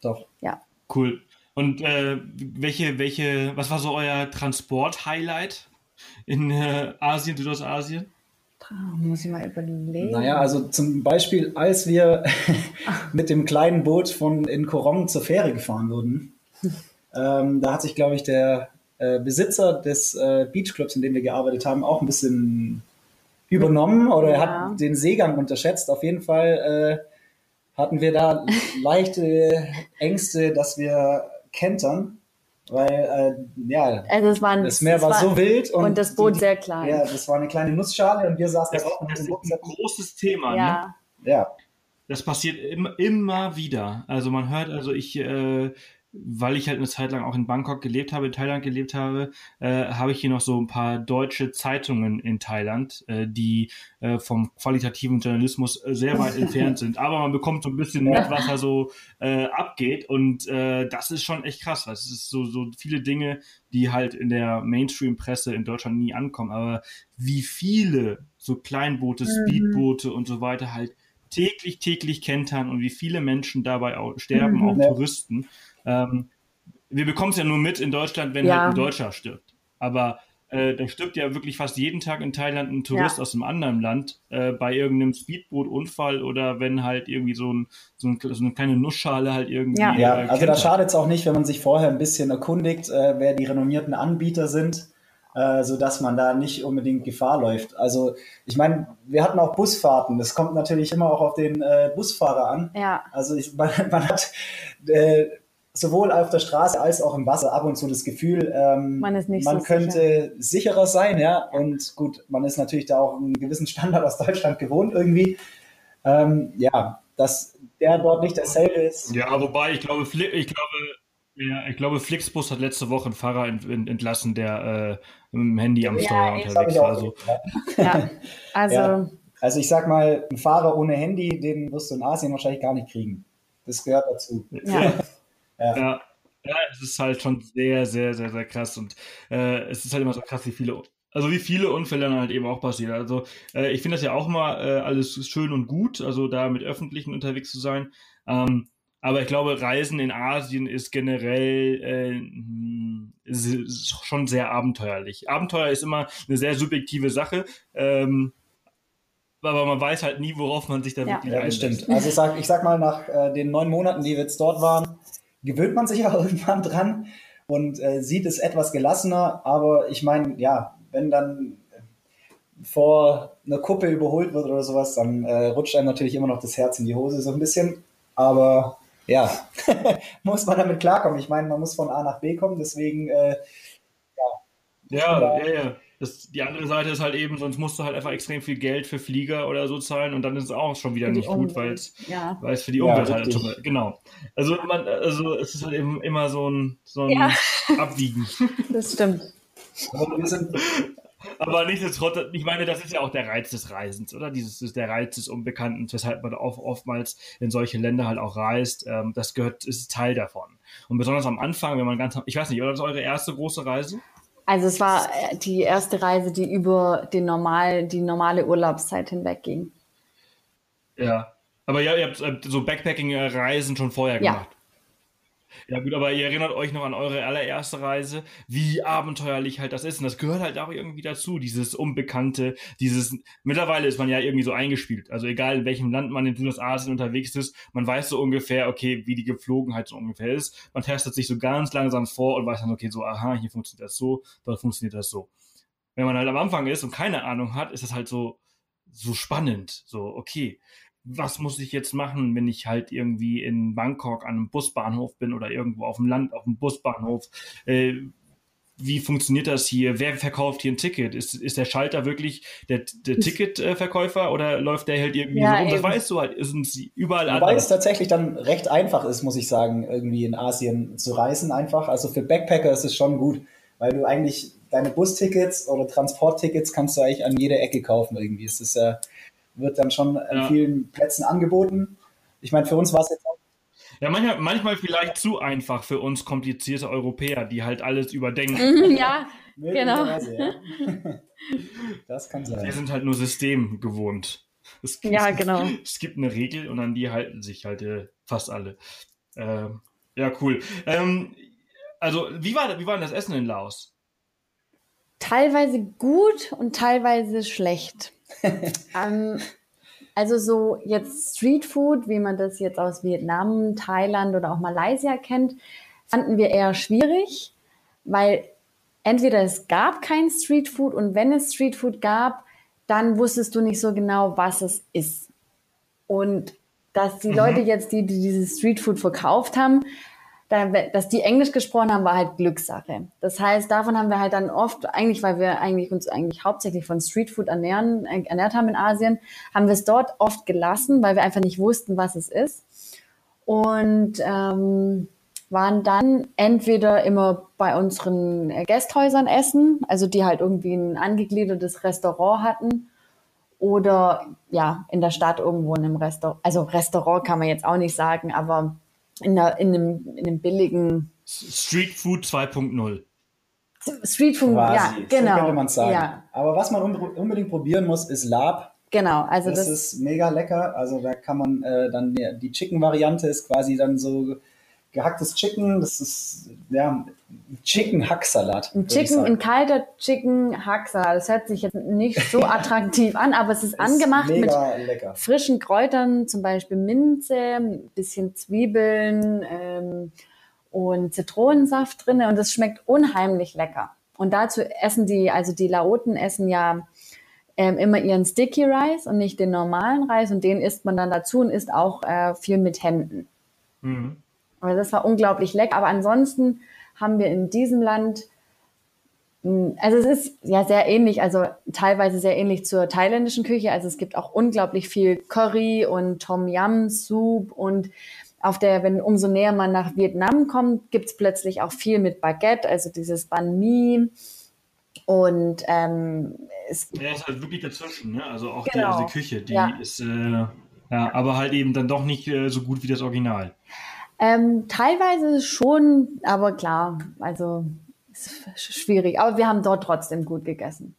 Doch. Ja. Cool. Und äh, welche, welche, was war so euer Transport-Highlight in äh, Asien, Südostasien? Muss ich mal überlegen. Naja, also zum Beispiel, als wir mit dem kleinen Boot von in Korong zur Fähre gefahren wurden, ähm, da hat sich, glaube ich, der äh, Besitzer des äh, Beachclubs, in dem wir gearbeitet haben, auch ein bisschen übernommen oder er hat den Seegang unterschätzt. Auf jeden Fall äh, hatten wir da leichte Ängste, dass wir kentern, weil äh, ja, also es waren, das Meer war, war, so wild und, und das Boot die, sehr klein. Ja, das war eine kleine Nussschale und wir saßen das, auch das ist ein großes Thema. Ja. Ne? ja. Das passiert immer, immer wieder. Also man hört, also ich äh, weil ich halt eine Zeit lang auch in Bangkok gelebt habe, in Thailand gelebt habe, äh, habe ich hier noch so ein paar deutsche Zeitungen in Thailand, äh, die äh, vom qualitativen Journalismus äh, sehr weit entfernt sind. Aber man bekommt so ein bisschen mit, was da so äh, abgeht. Und äh, das ist schon echt krass. Es ist so, so viele Dinge, die halt in der Mainstream-Presse in Deutschland nie ankommen. Aber wie viele so Kleinboote, mhm. Speedboote und so weiter halt täglich, täglich kentern und wie viele Menschen dabei auch sterben, mhm, auch. Touristen. Ähm, wir bekommen es ja nur mit in Deutschland, wenn ja. halt ein Deutscher stirbt. Aber äh, da stirbt ja wirklich fast jeden Tag in Thailand ein Tourist ja. aus einem anderen Land äh, bei irgendeinem Speedboot-Unfall oder wenn halt irgendwie so, ein, so, ein, so eine kleine Nussschale halt irgendwie. Ja, ja äh, also da schadet es auch nicht, wenn man sich vorher ein bisschen erkundigt, äh, wer die renommierten Anbieter sind, äh, sodass man da nicht unbedingt Gefahr läuft. Also ich meine, wir hatten auch Busfahrten. Das kommt natürlich immer auch auf den äh, Busfahrer an. Ja. Also ich, man, man hat äh, sowohl auf der Straße als auch im Wasser ab und zu das Gefühl, ähm, man, ist nicht man so könnte sicher. sicherer sein, ja. Und gut, man ist natürlich da auch einen gewissen Standard aus Deutschland gewohnt irgendwie. Ähm, ja, dass der dort nicht dasselbe ist. Ja, wobei ich glaube, ich glaube, ja, ich glaube, Flixbus hat letzte Woche einen Fahrer entlassen, der äh, mit dem Handy am ja, Steuer unterwegs war. Also. Ja, also. Ja. Also ich sag mal, ein Fahrer ohne Handy, den wirst du in Asien wahrscheinlich gar nicht kriegen. Das gehört dazu. Ja. Ja. ja. ja. es ist halt schon sehr, sehr, sehr, sehr krass. Und äh, es ist halt immer so krass, wie viele, also wie viele Unfälle dann halt eben auch passieren. Also äh, ich finde das ja auch immer äh, alles schön und gut, also da mit Öffentlichen unterwegs zu sein. Ähm, Aber ich glaube, Reisen in Asien ist generell äh, schon sehr abenteuerlich. Abenteuer ist immer eine sehr subjektive Sache. Ähm, aber man weiß halt nie, worauf man sich da ja. wirklich ja, stimmt. Also ich sag, ich sag mal, nach äh, den neun Monaten, die wir jetzt dort waren, gewöhnt man sich ja irgendwann dran und äh, sieht es etwas gelassener. Aber ich meine, ja, wenn dann vor einer Kuppe überholt wird oder sowas, dann äh, rutscht einem natürlich immer noch das Herz in die Hose so ein bisschen. Aber ja, muss man damit klarkommen. Ich meine, man muss von A nach B kommen, deswegen äh, ja. Ja, ja, ja. Das, die andere Seite ist halt eben, sonst musst du halt einfach extrem viel Geld für Flieger oder so zahlen und dann ist es auch schon wieder nicht gut, weil es ja. für die Umwelt ja, halt schon, genau. Also man, also es ist halt eben immer so ein, so ein ja. Abwiegen. Das stimmt. Aber nichtsdestotrotz, ich meine, das ist ja auch der Reiz des Reisens, oder? Dieses ist der Reiz des Unbekannten, weshalb man auch oftmals in solche Länder halt auch reist. Ähm, das gehört, ist Teil davon. Und besonders am Anfang, wenn man ganz, ich weiß nicht, oder das ist eure erste große Reise? Also es war äh, die erste Reise, die über den normal, die normale Urlaubszeit hinweg ging. Ja. Aber ja, ihr habt so Backpacking-Reisen schon vorher gemacht. Ja gut, aber ihr erinnert euch noch an eure allererste Reise, wie abenteuerlich halt das ist. Und das gehört halt auch irgendwie dazu, dieses Unbekannte, dieses, mittlerweile ist man ja irgendwie so eingespielt. Also egal in welchem Land man in Südostasien unterwegs ist, man weiß so ungefähr, okay, wie die Geflogenheit so ungefähr ist. Man testet sich so ganz langsam vor und weiß dann, okay, so, aha, hier funktioniert das so, dort funktioniert das so. Wenn man halt am Anfang ist und keine Ahnung hat, ist das halt so, so spannend. So, okay, was muss ich jetzt machen, wenn ich halt irgendwie in Bangkok an einem Busbahnhof bin oder irgendwo auf dem Land auf dem Busbahnhof? Äh, wie funktioniert das hier? Wer verkauft hier ein Ticket? Ist, ist der Schalter wirklich der, der Ticketverkäufer oder läuft der halt irgendwie ja, so rum? Das weißt du halt, sind sie überall Wobei anders. es tatsächlich dann recht einfach ist, muss ich sagen, irgendwie in Asien zu reisen einfach. Also für Backpacker ist es schon gut, weil du eigentlich deine Bustickets oder Transporttickets kannst du eigentlich an jeder Ecke kaufen irgendwie. Es ist ja, wird dann schon an ja. vielen Plätzen angeboten. Ich meine, für uns war es jetzt auch ja, manchmal, manchmal vielleicht zu einfach für uns komplizierte Europäer, die halt alles überdenken. Mhm, ja, genau. Ja. Das kann sein. Wir sind halt nur System gewohnt. Es, ja, genau. Es gibt eine Regel und an die halten sich halt äh, fast alle. Äh, ja, cool. Ähm, also, wie war, wie war denn das Essen in Laos? Teilweise gut und teilweise schlecht. ähm, also so jetzt Streetfood, wie man das jetzt aus Vietnam, Thailand oder auch Malaysia kennt, fanden wir eher schwierig, weil entweder es gab kein Streetfood und wenn es Streetfood gab, dann wusstest du nicht so genau, was es ist. Und dass die mhm. Leute jetzt, die, die dieses Streetfood verkauft haben, dass die Englisch gesprochen haben, war halt Glückssache. Das heißt, davon haben wir halt dann oft, eigentlich, weil wir eigentlich uns eigentlich hauptsächlich von Streetfood ernähren, äh, ernährt haben in Asien, haben wir es dort oft gelassen, weil wir einfach nicht wussten, was es ist. Und ähm, waren dann entweder immer bei unseren Gästhäusern essen, also die halt irgendwie ein angegliedertes Restaurant hatten, oder ja, in der Stadt irgendwo in einem Restaurant. Also Restaurant kann man jetzt auch nicht sagen, aber in, der, in, einem, in einem billigen Street Food 2.0. Street Food, Quasi. ja, genau. So könnte man sagen. Ja. Aber was man unbedingt probieren muss, ist Lab. Genau, also das, das ist mega lecker. Also da kann man äh, dann die Chicken-Variante ist quasi dann so gehacktes Chicken, das ist ja Chicken Hacksalat. Ein Chicken, ein kalter Chicken Hacksalat. Das hört sich jetzt nicht so attraktiv an, aber es ist, ist angemacht mit lecker. frischen Kräutern, zum Beispiel Minze, ein bisschen Zwiebeln ähm, und Zitronensaft drin und das schmeckt unheimlich lecker. Und dazu essen die, also die Laoten essen ja ähm, immer ihren Sticky Rice und nicht den normalen Reis und den isst man dann dazu und isst auch äh, viel mit Händen. Mhm. Also das war unglaublich lecker. Aber ansonsten haben wir in diesem Land, hm, also es ist ja sehr ähnlich, also teilweise sehr ähnlich zur thailändischen Küche. Also es gibt auch unglaublich viel Curry und Tom Yum Soup und auf der, wenn umso näher man nach Vietnam kommt, gibt es plötzlich auch viel mit Baguette, also dieses Banh Mi. Und ähm, es ja, ist halt wirklich dazwischen, ne? Also auch genau. die, also die Küche, die ja. ist äh, ja, aber halt eben dann doch nicht äh, so gut wie das Original. Ähm, teilweise schon, aber klar, also ist schwierig. Aber wir haben dort trotzdem gut gegessen.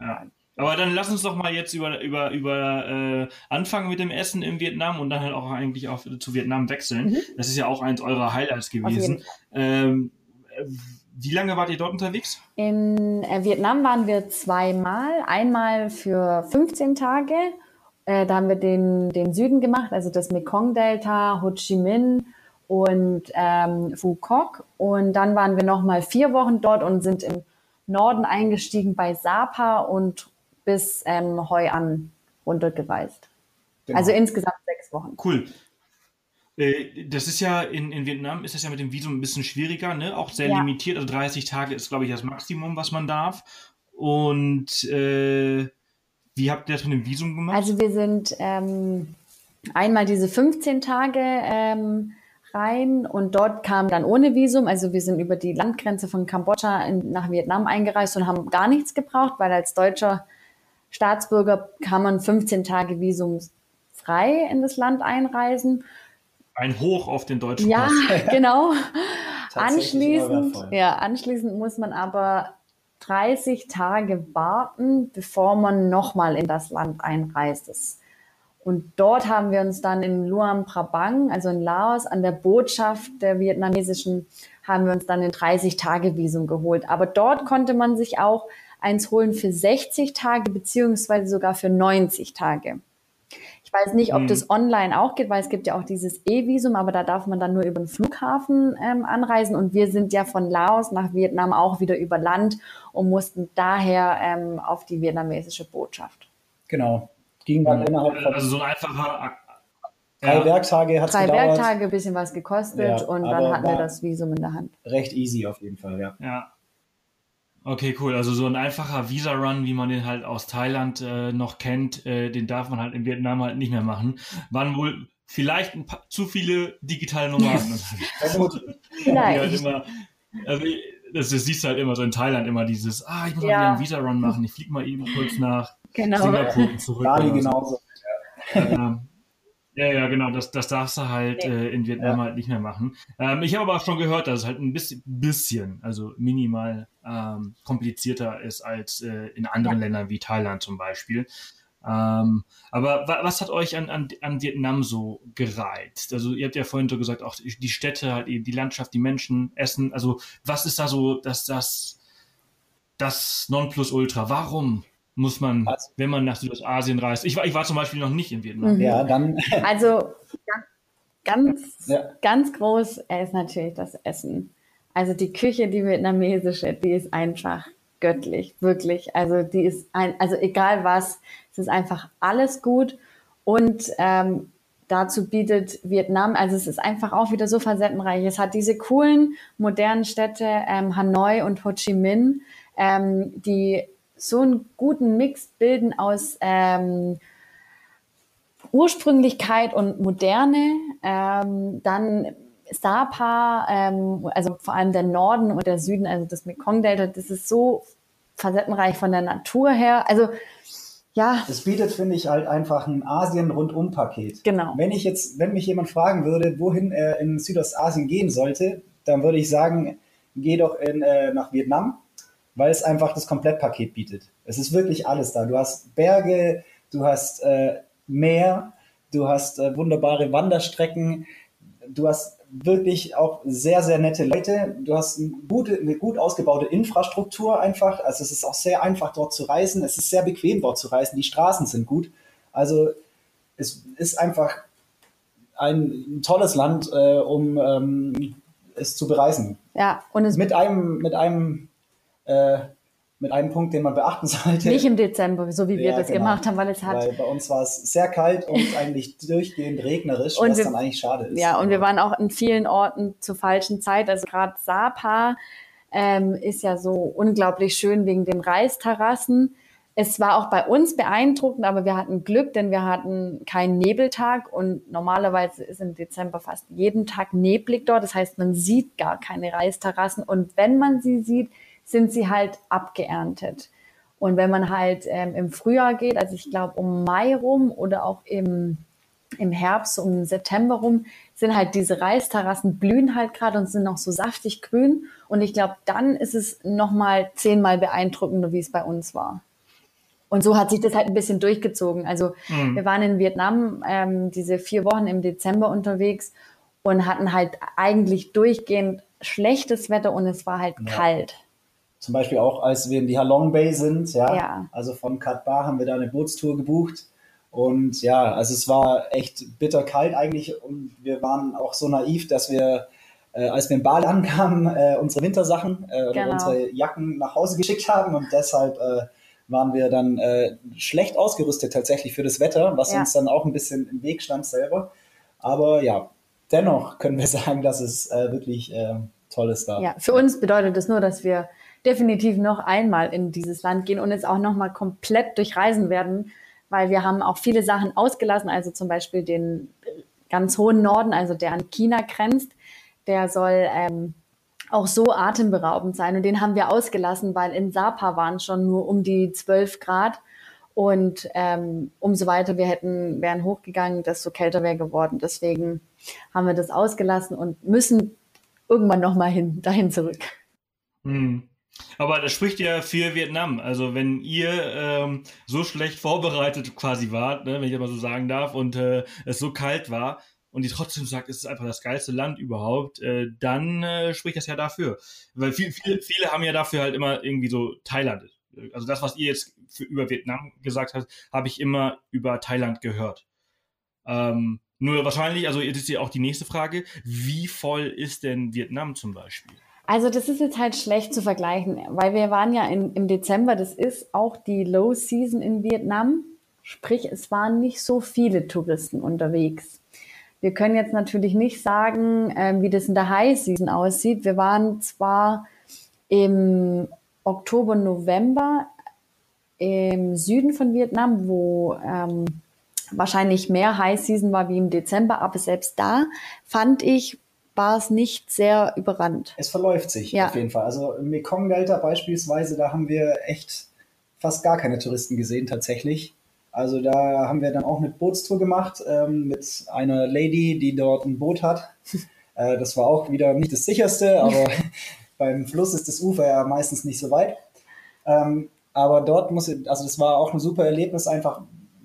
Ja. Aber dann lass uns doch mal jetzt über, über, über äh, anfangen mit dem Essen in Vietnam und dann halt auch eigentlich auch zu Vietnam wechseln. Mhm. Das ist ja auch eins eurer Highlights gewesen. Ähm, wie lange wart ihr dort unterwegs? In äh, Vietnam waren wir zweimal. Einmal für 15 Tage. Äh, da haben wir den, den Süden gemacht, also das Mekong-Delta, Ho Chi Minh und ähm, Phu Quoc. Und dann waren wir nochmal vier Wochen dort und sind im Norden eingestiegen bei Sapa und bis ähm, Hoi An runtergereist. Genau. Also insgesamt sechs Wochen. Cool. Äh, das ist ja in, in Vietnam ist das ja mit dem Visum ein bisschen schwieriger, ne? Auch sehr ja. limitiert. Also 30 Tage ist, glaube ich, das Maximum, was man darf. Und äh, wie habt ihr das mit dem Visum gemacht? Also wir sind ähm, einmal diese 15 Tage ähm, rein und dort kam dann ohne Visum. Also wir sind über die Landgrenze von Kambodscha in, nach Vietnam eingereist und haben gar nichts gebraucht, weil als deutscher Staatsbürger kann man 15 Tage visumfrei in das Land einreisen. Ein Hoch auf den deutschen Ja, Pass. genau. anschließend, ja, anschließend muss man aber 30 Tage warten, bevor man nochmal in das Land einreist. Und dort haben wir uns dann in Luang Prabang, also in Laos, an der Botschaft der vietnamesischen, haben wir uns dann ein 30-Tage-Visum geholt. Aber dort konnte man sich auch eins holen für 60 Tage beziehungsweise sogar für 90 Tage. Ich weiß nicht, ob mhm. das online auch geht, weil es gibt ja auch dieses E-Visum, aber da darf man dann nur über den Flughafen ähm, anreisen. Und wir sind ja von Laos nach Vietnam auch wieder über Land und mussten daher ähm, auf die vietnamesische Botschaft. Genau. Ging dann innerhalb von also so ein einfacher Drei ja. Werktage hat es Drei gedauert. Werktage, bisschen was gekostet ja, und dann hatten wir das Visum in der Hand. Recht easy auf jeden Fall, ja. Ja, Okay, cool. Also so ein einfacher Visa-Run, wie man den halt aus Thailand äh, noch kennt, äh, den darf man halt in Vietnam halt nicht mehr machen. Waren wohl vielleicht ein paar, zu viele digitale Nomaden. Vielleicht. halt also das, das siehst du halt immer so in Thailand immer dieses, ah, ich muss ja. mal wieder einen Visa-Run machen, ich fliege mal eben kurz nach genau. Singapur und zurück. Bali genauso. Ja. Ja, ja, genau, das, das darfst du halt äh, in Vietnam ja. halt nicht mehr machen. Ähm, ich habe aber auch schon gehört, dass es halt ein bisschen, bisschen also minimal ähm, komplizierter ist als äh, in anderen ja. Ländern wie Thailand zum Beispiel. Ähm, aber wa was hat euch an, an, an Vietnam so gereizt? Also ihr habt ja vorhin so gesagt, auch die Städte, halt die Landschaft, die Menschen, Essen. Also was ist da so, dass das das Nonplusultra? Warum? Muss man, also, wenn man nach Südostasien reist. Ich war, ich war zum Beispiel noch nicht in Vietnam. Mhm. Ja, dann. Also ganz, ja. ganz groß ist natürlich das Essen. Also die Küche, die vietnamesische, die ist einfach göttlich, wirklich. Also die ist ein, also egal was, es ist einfach alles gut und ähm, dazu bietet Vietnam, also es ist einfach auch wieder so facettenreich. Es hat diese coolen modernen Städte ähm, Hanoi und Ho Chi Minh, ähm, die so einen guten Mix bilden aus ähm, Ursprünglichkeit und Moderne, ähm, dann Sapa, ähm, also vor allem der Norden und der Süden, also das Mekong-Delta, das ist so facettenreich von der Natur her. Also ja. Das bietet, finde ich, halt einfach ein Asien-Rundum-Paket. Genau. Wenn ich jetzt, wenn mich jemand fragen würde, wohin er in Südostasien gehen sollte, dann würde ich sagen, geh doch in, äh, nach Vietnam weil es einfach das Komplettpaket bietet. Es ist wirklich alles da. Du hast Berge, du hast äh, Meer, du hast äh, wunderbare Wanderstrecken, du hast wirklich auch sehr, sehr nette Leute. Du hast eine, gute, eine gut ausgebaute Infrastruktur einfach. Also es ist auch sehr einfach dort zu reisen. Es ist sehr bequem dort zu reisen. Die Straßen sind gut. Also es ist einfach ein tolles Land, äh, um ähm, es zu bereisen. Ja, und es mit einem, mit einem äh, mit einem Punkt, den man beachten sollte. Nicht im Dezember, so wie wir ja, das genau. gemacht haben, weil es hat. Weil bei uns war es sehr kalt und eigentlich durchgehend regnerisch, und was wir, dann eigentlich schade ist. Ja, und wir waren auch in vielen Orten zur falschen Zeit. Also gerade Sapa ähm, ist ja so unglaublich schön wegen den Reisterrassen. Es war auch bei uns beeindruckend, aber wir hatten Glück, denn wir hatten keinen Nebeltag und normalerweise ist im Dezember fast jeden Tag neblig dort. Das heißt, man sieht gar keine Reisterrassen und wenn man sie sieht, sind sie halt abgeerntet. Und wenn man halt ähm, im Frühjahr geht, also ich glaube um Mai rum oder auch im, im Herbst, um September rum, sind halt diese Reisterrassen blühen halt gerade und sind noch so saftig grün. Und ich glaube, dann ist es nochmal zehnmal beeindruckender, wie es bei uns war. Und so hat sich das halt ein bisschen durchgezogen. Also mhm. wir waren in Vietnam ähm, diese vier Wochen im Dezember unterwegs und hatten halt eigentlich durchgehend schlechtes Wetter und es war halt ja. kalt. Zum Beispiel auch, als wir in die Halong Bay sind, ja, ja. also von Kat Bar haben wir da eine Bootstour gebucht. Und ja, also es war echt bitter kalt eigentlich und wir waren auch so naiv, dass wir, äh, als wir in Bali ankamen, äh, unsere Wintersachen äh, oder genau. unsere Jacken nach Hause geschickt haben und deshalb äh, waren wir dann äh, schlecht ausgerüstet tatsächlich für das Wetter, was ja. uns dann auch ein bisschen im Weg stand selber. Aber ja, dennoch können wir sagen, dass es äh, wirklich toll ist da. Ja, für uns bedeutet das nur, dass wir definitiv noch einmal in dieses Land gehen und es auch noch mal komplett durchreisen werden, weil wir haben auch viele Sachen ausgelassen, also zum Beispiel den ganz hohen Norden, also der an China grenzt, der soll ähm, auch so atemberaubend sein. Und den haben wir ausgelassen, weil in Sapa waren schon nur um die 12 Grad. Und ähm, umso weiter wir hätten, wären hochgegangen, desto kälter wäre geworden. Deswegen haben wir das ausgelassen und müssen irgendwann nochmal hin, dahin zurück. Hm. Aber das spricht ja für Vietnam. Also wenn ihr ähm, so schlecht vorbereitet quasi wart, ne, wenn ich das mal so sagen darf, und äh, es so kalt war, und die trotzdem sagt, es ist einfach das geilste Land überhaupt, äh, dann äh, spricht das ja dafür. Weil viel, viele, viele haben ja dafür halt immer irgendwie so Thailand. Also das, was ihr jetzt für, über Vietnam gesagt habt, habe ich immer über Thailand gehört. Ähm, nur wahrscheinlich, also jetzt ist ja auch die nächste Frage, wie voll ist denn Vietnam zum Beispiel? Also das ist jetzt halt schlecht zu vergleichen, weil wir waren ja in, im Dezember, das ist auch die Low Season in Vietnam, sprich es waren nicht so viele Touristen unterwegs. Wir können jetzt natürlich nicht sagen, äh, wie das in der High Season aussieht. Wir waren zwar im Oktober, November im Süden von Vietnam, wo ähm, wahrscheinlich mehr High Season war wie im Dezember, aber selbst da fand ich, war es nicht sehr überrannt. Es verläuft sich ja. auf jeden Fall. Also im Mekong-Delta beispielsweise, da haben wir echt fast gar keine Touristen gesehen tatsächlich. Also da haben wir dann auch eine Bootstour gemacht ähm, mit einer Lady, die dort ein Boot hat. Äh, das war auch wieder nicht das sicherste, aber beim Fluss ist das Ufer ja meistens nicht so weit. Ähm, aber dort muss, ich, also das war auch ein super Erlebnis einfach.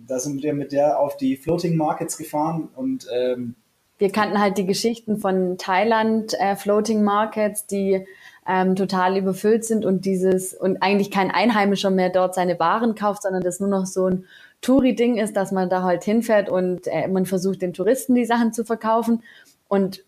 Da sind wir mit der auf die Floating Markets gefahren und ähm, wir kannten halt die Geschichten von Thailand äh, Floating Markets, die ähm, total überfüllt sind und dieses und eigentlich kein Einheimischer mehr dort seine Waren kauft, sondern das nur noch so ein Touri-Ding ist, dass man da halt hinfährt und äh, man versucht, den Touristen die Sachen zu verkaufen. Und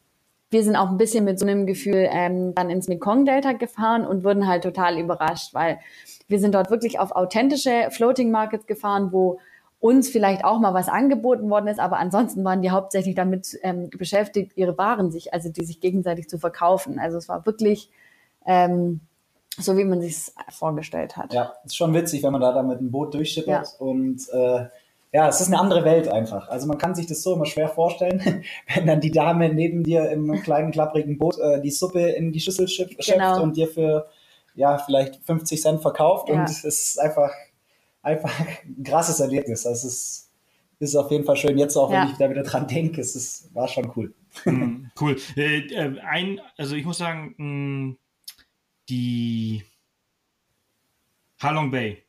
wir sind auch ein bisschen mit so einem Gefühl ähm, dann ins Mekong-Delta gefahren und wurden halt total überrascht, weil wir sind dort wirklich auf authentische Floating Markets gefahren, wo uns vielleicht auch mal was angeboten worden ist, aber ansonsten waren die hauptsächlich damit ähm, beschäftigt, ihre Waren sich, also die sich gegenseitig zu verkaufen. Also es war wirklich ähm, so wie man sich vorgestellt hat. Ja, ist schon witzig, wenn man da, da mit einem Boot durchschippert ja. und äh, ja, es ist eine andere Welt einfach. Also man kann sich das so immer schwer vorstellen, wenn dann die Dame neben dir im kleinen klapprigen Boot äh, die Suppe in die Schüssel schöpft genau. und dir für ja vielleicht 50 Cent verkauft ja. und es ist einfach einfach ein krasses Erlebnis. Das ist ist auf jeden Fall schön. Jetzt auch, ja. wenn ich da wieder dran denke, es ist, war schon cool. Mm, cool. Äh, äh, ein, also ich muss sagen, mh, die Halong Bay.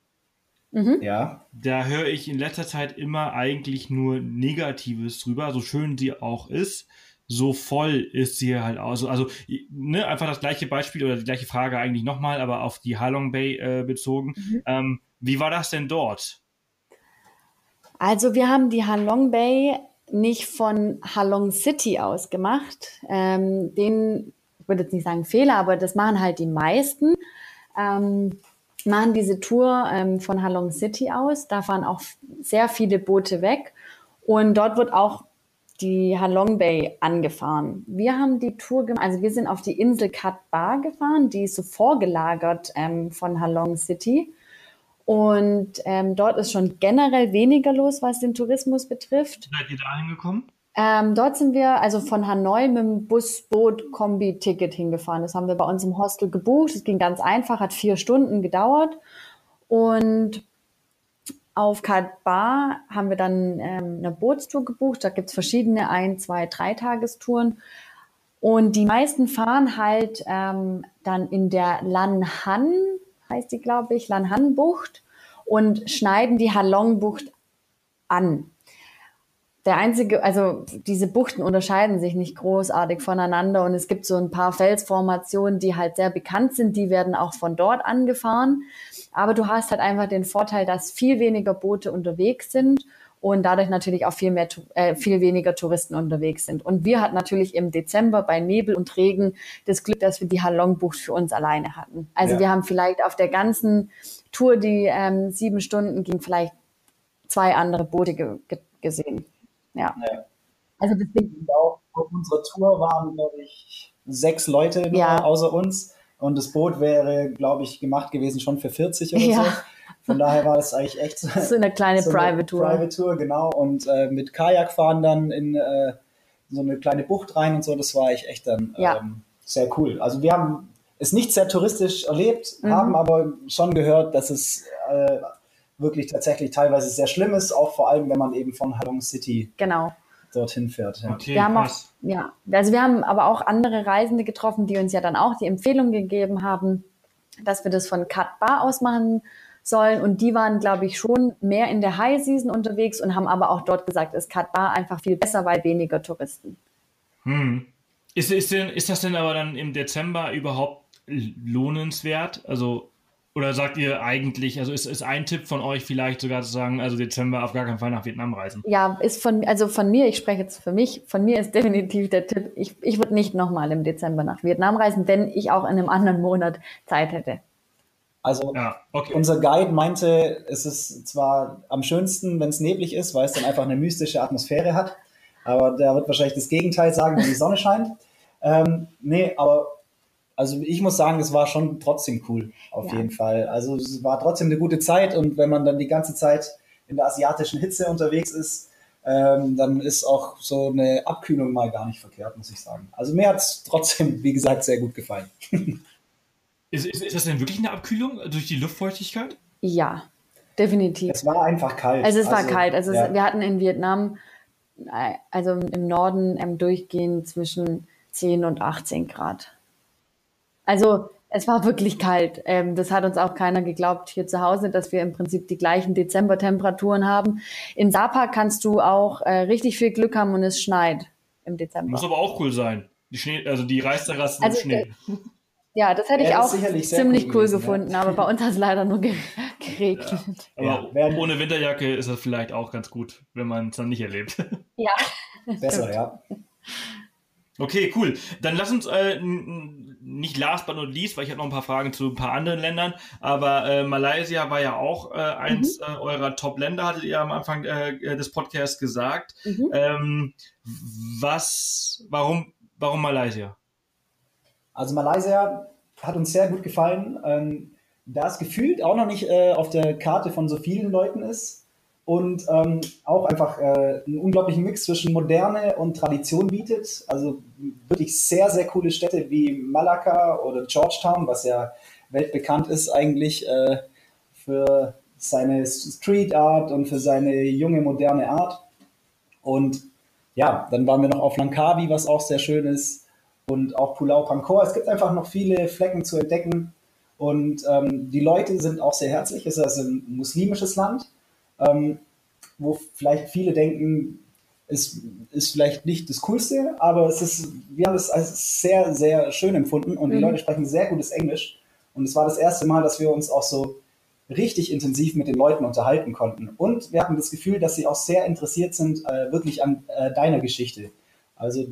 Mhm. Ja. Da höre ich in letzter Zeit immer eigentlich nur Negatives drüber, so schön sie auch ist. So voll ist sie halt auch. Also, also ne, einfach das gleiche Beispiel oder die gleiche Frage eigentlich nochmal, aber auf die Halong Bay äh, bezogen. Mhm. Ähm, wie war das denn dort? Also wir haben die Halong Bay nicht von Halong City aus gemacht. Ähm, den würde jetzt nicht sagen Fehler, aber das machen halt die meisten. Ähm, machen diese Tour ähm, von Halong City aus. Da fahren auch sehr viele Boote weg. Und dort wird auch die Halong Bay angefahren. Wir haben die Tour gemacht, also wir sind auf die Insel Kat Bar gefahren, die ist so vorgelagert ähm, von Halong City. Und ähm, dort ist schon generell weniger los, was den Tourismus betrifft. Seid ihr da hingekommen? Ähm, dort sind wir also von Hanoi mit dem Bus, Boot, Kombi-Ticket hingefahren. Das haben wir bei uns im Hostel gebucht. Es ging ganz einfach, hat vier Stunden gedauert. Und auf Bar haben wir dann ähm, eine Bootstour gebucht. Da gibt's verschiedene ein, zwei, drei Tagestouren. Und die meisten fahren halt ähm, dann in der Lan Han, heißt die, glaube ich, Lan Han Bucht und schneiden die Halongbucht an. Der einzige, also diese Buchten unterscheiden sich nicht großartig voneinander und es gibt so ein paar Felsformationen, die halt sehr bekannt sind, die werden auch von dort angefahren. Aber du hast halt einfach den Vorteil, dass viel weniger Boote unterwegs sind und dadurch natürlich auch viel mehr, äh, viel weniger Touristen unterwegs sind. Und wir hatten natürlich im Dezember bei Nebel und Regen das Glück, dass wir die Halongbucht für uns alleine hatten. Also ja. wir haben vielleicht auf der ganzen Tour, die ähm, sieben Stunden ging, vielleicht zwei andere Boote ge ge gesehen. Ja. ja. Also deswegen auch auf unserer Tour waren, glaube ich, sechs Leute ja. außer uns. Und das Boot wäre, glaube ich, gemacht gewesen schon für 40 oder ja. so. Von daher war es eigentlich echt so eine kleine so Private Tour. Private Tour, genau. Und äh, mit Kajak fahren dann in äh, so eine kleine Bucht rein und so, das war ich echt dann ja. ähm, sehr cool. Also wir haben es nicht sehr touristisch erlebt, mhm. haben aber schon gehört, dass es äh, wirklich tatsächlich teilweise sehr schlimm ist, auch vor allem, wenn man eben von Halong City genau. Dorthin fährt. Ja. Okay, wir haben auch, ja, also wir haben aber auch andere Reisende getroffen, die uns ja dann auch die Empfehlung gegeben haben, dass wir das von Katba aus machen sollen. Und die waren, glaube ich, schon mehr in der High Season unterwegs und haben aber auch dort gesagt, ist Katba einfach viel besser, weil weniger Touristen. Hm. Ist, ist, denn, ist das denn aber dann im Dezember überhaupt lohnenswert? Also, oder sagt ihr eigentlich, also ist, ist ein Tipp von euch vielleicht sogar zu sagen, also Dezember auf gar keinen Fall nach Vietnam reisen? Ja, ist von, also von mir, ich spreche jetzt für mich, von mir ist definitiv der Tipp, ich, ich würde nicht nochmal im Dezember nach Vietnam reisen, wenn ich auch in einem anderen Monat Zeit hätte. Also ja, okay. unser Guide meinte, es ist zwar am schönsten, wenn es neblig ist, weil es dann einfach eine mystische Atmosphäre hat. Aber der wird wahrscheinlich das Gegenteil sagen, wenn die Sonne scheint. Ähm, nee, aber also ich muss sagen, es war schon trotzdem cool, auf ja. jeden Fall. Also es war trotzdem eine gute Zeit und wenn man dann die ganze Zeit in der asiatischen Hitze unterwegs ist, ähm, dann ist auch so eine Abkühlung mal gar nicht verkehrt, muss ich sagen. Also mir hat es trotzdem, wie gesagt, sehr gut gefallen. Ist, ist, ist das denn wirklich eine Abkühlung durch die Luftfeuchtigkeit? Ja, definitiv. Es war einfach kalt. Also es war also, kalt. Also ja. es, wir hatten in Vietnam, äh, also im Norden ähm, durchgehend zwischen 10 und 18 Grad. Also es war wirklich kalt. Ähm, das hat uns auch keiner geglaubt hier zu Hause, dass wir im Prinzip die gleichen Dezembertemperaturen haben. In Sapa kannst du auch äh, richtig viel Glück haben und es schneit im Dezember. Muss aber auch cool sein. Die Schnee, also die Reisterrassen also, im Schnee. Ja, das hätte ich auch ziemlich cool, gewesen, gefunden, ja. aber bei uns hat es leider nur geregnet. Ja. Aber ja. ohne Winterjacke ist das vielleicht auch ganz gut, wenn man es dann nicht erlebt. Ja. Besser, ja. Okay, cool. Dann lass uns äh, nicht last but not least, weil ich habe noch ein paar Fragen zu ein paar anderen Ländern, aber äh, Malaysia war ja auch äh, eins mhm. äh, eurer Top-Länder, hattet ihr am Anfang äh, des Podcasts gesagt. Mhm. Ähm, was, warum, warum Malaysia? Also Malaysia hat uns sehr gut gefallen, ähm, da es gefühlt auch noch nicht äh, auf der Karte von so vielen Leuten ist und ähm, auch einfach äh, einen unglaublichen Mix zwischen Moderne und Tradition bietet. Also wirklich sehr, sehr coole Städte wie Malacca oder Georgetown, was ja weltbekannt ist eigentlich äh, für seine Street Art und für seine junge, moderne Art. Und ja, dann waren wir noch auf Langkawi, was auch sehr schön ist und auch Pulau Pankor. Es gibt einfach noch viele Flecken zu entdecken und ähm, die Leute sind auch sehr herzlich. Es ist also ein muslimisches Land, ähm, wo vielleicht viele denken, es ist vielleicht nicht das Coolste, aber es ist, wir haben es als sehr, sehr schön empfunden und die mhm. Leute sprechen sehr gutes Englisch. Und es war das erste Mal, dass wir uns auch so richtig intensiv mit den Leuten unterhalten konnten. Und wir hatten das Gefühl, dass sie auch sehr interessiert sind, äh, wirklich an äh, deiner Geschichte. Also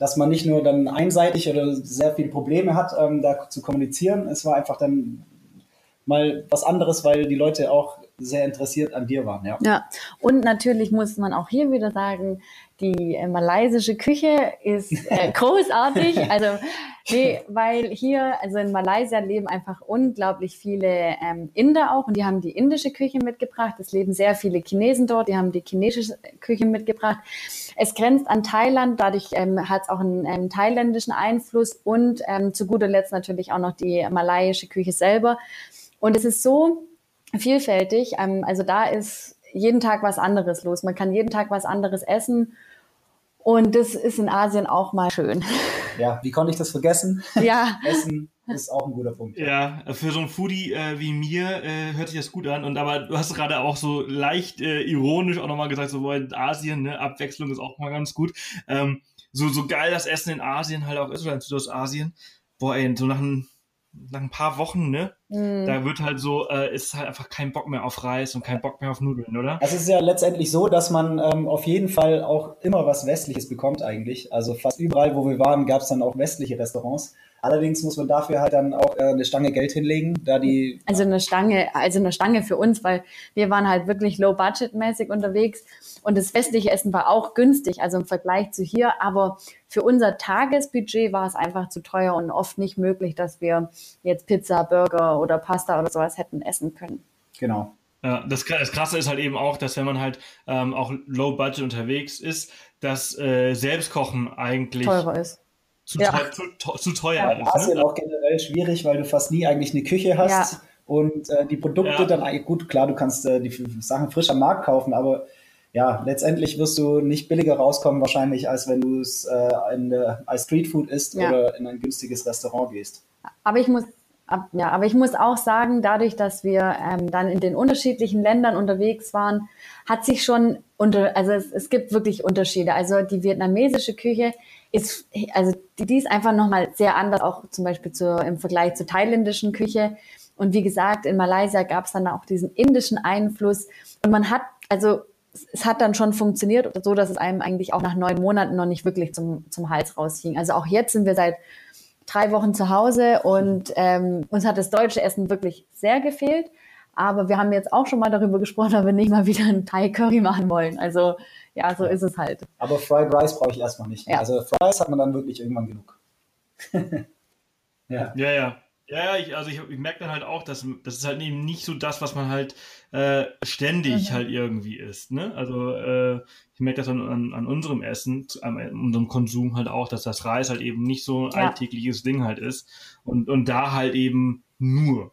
dass man nicht nur dann einseitig oder sehr viele Probleme hat, ähm, da zu kommunizieren. Es war einfach dann mal was anderes, weil die Leute auch sehr interessiert an dir waren. Ja, ja. und natürlich muss man auch hier wieder sagen, die äh, malaysische Küche ist äh, großartig. Also, nee, weil hier, also in Malaysia leben einfach unglaublich viele ähm, Inder auch und die haben die indische Küche mitgebracht. Es leben sehr viele Chinesen dort, die haben die chinesische Küche mitgebracht. Es grenzt an Thailand, dadurch ähm, hat es auch einen ähm, thailändischen Einfluss und ähm, zu guter Letzt natürlich auch noch die malayische Küche selber. Und es ist so vielfältig. Ähm, also da ist jeden Tag was anderes los. Man kann jeden Tag was anderes essen. Und das ist in Asien auch mal schön. Ja, wie konnte ich das vergessen? Ja. Essen. ist auch ein guter Punkt. Ja, für so einen Foodie äh, wie mir äh, hört sich das gut an. Und aber du hast gerade auch so leicht äh, ironisch auch nochmal gesagt, so in Asien, ne, Abwechslung ist auch mal ganz gut. Ähm, so, so geil das Essen in Asien halt auch ist, oder in Südostasien. Boah, ey, so nach ein nach ein paar Wochen, ne? Mm. Da wird halt so, äh, ist halt einfach kein Bock mehr auf Reis und kein Bock mehr auf Nudeln, oder? Es ist ja letztendlich so, dass man ähm, auf jeden Fall auch immer was Westliches bekommt eigentlich. Also fast überall, wo wir waren, gab es dann auch westliche Restaurants. Allerdings muss man dafür halt dann auch äh, eine Stange Geld hinlegen, da die. Also eine Stange, also eine Stange für uns, weil wir waren halt wirklich low budget mäßig unterwegs und das westliche Essen war auch günstig, also im Vergleich zu hier, aber für unser Tagesbudget war es einfach zu teuer und oft nicht möglich, dass wir jetzt Pizza, Burger oder Pasta oder sowas hätten essen können. Genau. Ja, das, das Krasse ist halt eben auch, dass wenn man halt ähm, auch low budget unterwegs ist, dass äh, Selbstkochen eigentlich teurer ist zu, ja. teuer, zu, zu teuer ja, ist. Asien ne? auch generell schwierig, weil du fast nie eigentlich eine Küche hast. Ja. Und äh, die Produkte ja. dann, gut, klar, du kannst äh, die Sachen frisch am Markt kaufen, aber ja, letztendlich wirst du nicht billiger rauskommen wahrscheinlich, als wenn du es äh, als Streetfood isst oder in ein günstiges Restaurant gehst. Aber ich muss ja, aber ich muss auch sagen, dadurch, dass wir ähm, dann in den unterschiedlichen Ländern unterwegs waren, hat sich schon unter, also es, es gibt wirklich Unterschiede. Also die vietnamesische Küche ist, also die, die ist einfach nochmal sehr anders, auch zum Beispiel zu, im Vergleich zur thailändischen Küche. Und wie gesagt, in Malaysia gab es dann auch diesen indischen Einfluss. Und man hat, also es hat dann schon funktioniert, so dass es einem eigentlich auch nach neun Monaten noch nicht wirklich zum, zum Hals rausging. Also auch jetzt sind wir seit drei Wochen zu Hause und ähm, uns hat das deutsche Essen wirklich sehr gefehlt. Aber wir haben jetzt auch schon mal darüber gesprochen, ob wir nicht mal wieder einen Thai Curry machen wollen. Also ja, so ist es halt. Aber Fried Rice brauche ich erstmal nicht. Ja. Also Fries hat man dann wirklich irgendwann genug. ja. Ja, ja. Ja, ich, also ich, ich merke dann halt auch, dass das ist halt eben nicht so das, was man halt äh, ständig mhm. halt irgendwie isst. Ne? Also äh, ich merke das an, an, an unserem Essen, an unserem Konsum halt auch, dass das Reis halt eben nicht so ein ja. alltägliches Ding halt ist. Und, und da halt eben nur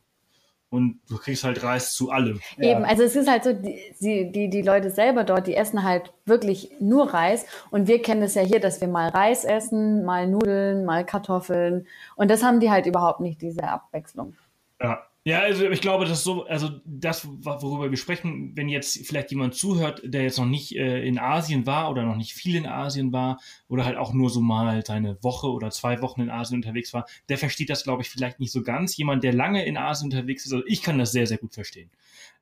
und du kriegst halt Reis zu allem. Eben, also es ist halt so, die, die, die Leute selber dort, die essen halt wirklich nur Reis und wir kennen es ja hier, dass wir mal Reis essen, mal Nudeln, mal Kartoffeln und das haben die halt überhaupt nicht, diese Abwechslung. Ja, ja, also ich glaube, das ist so, also das, worüber wir sprechen, wenn jetzt vielleicht jemand zuhört, der jetzt noch nicht äh, in Asien war oder noch nicht viel in Asien war oder halt auch nur so mal seine Woche oder zwei Wochen in Asien unterwegs war, der versteht das, glaube ich, vielleicht nicht so ganz. Jemand, der lange in Asien unterwegs ist, also ich kann das sehr, sehr gut verstehen.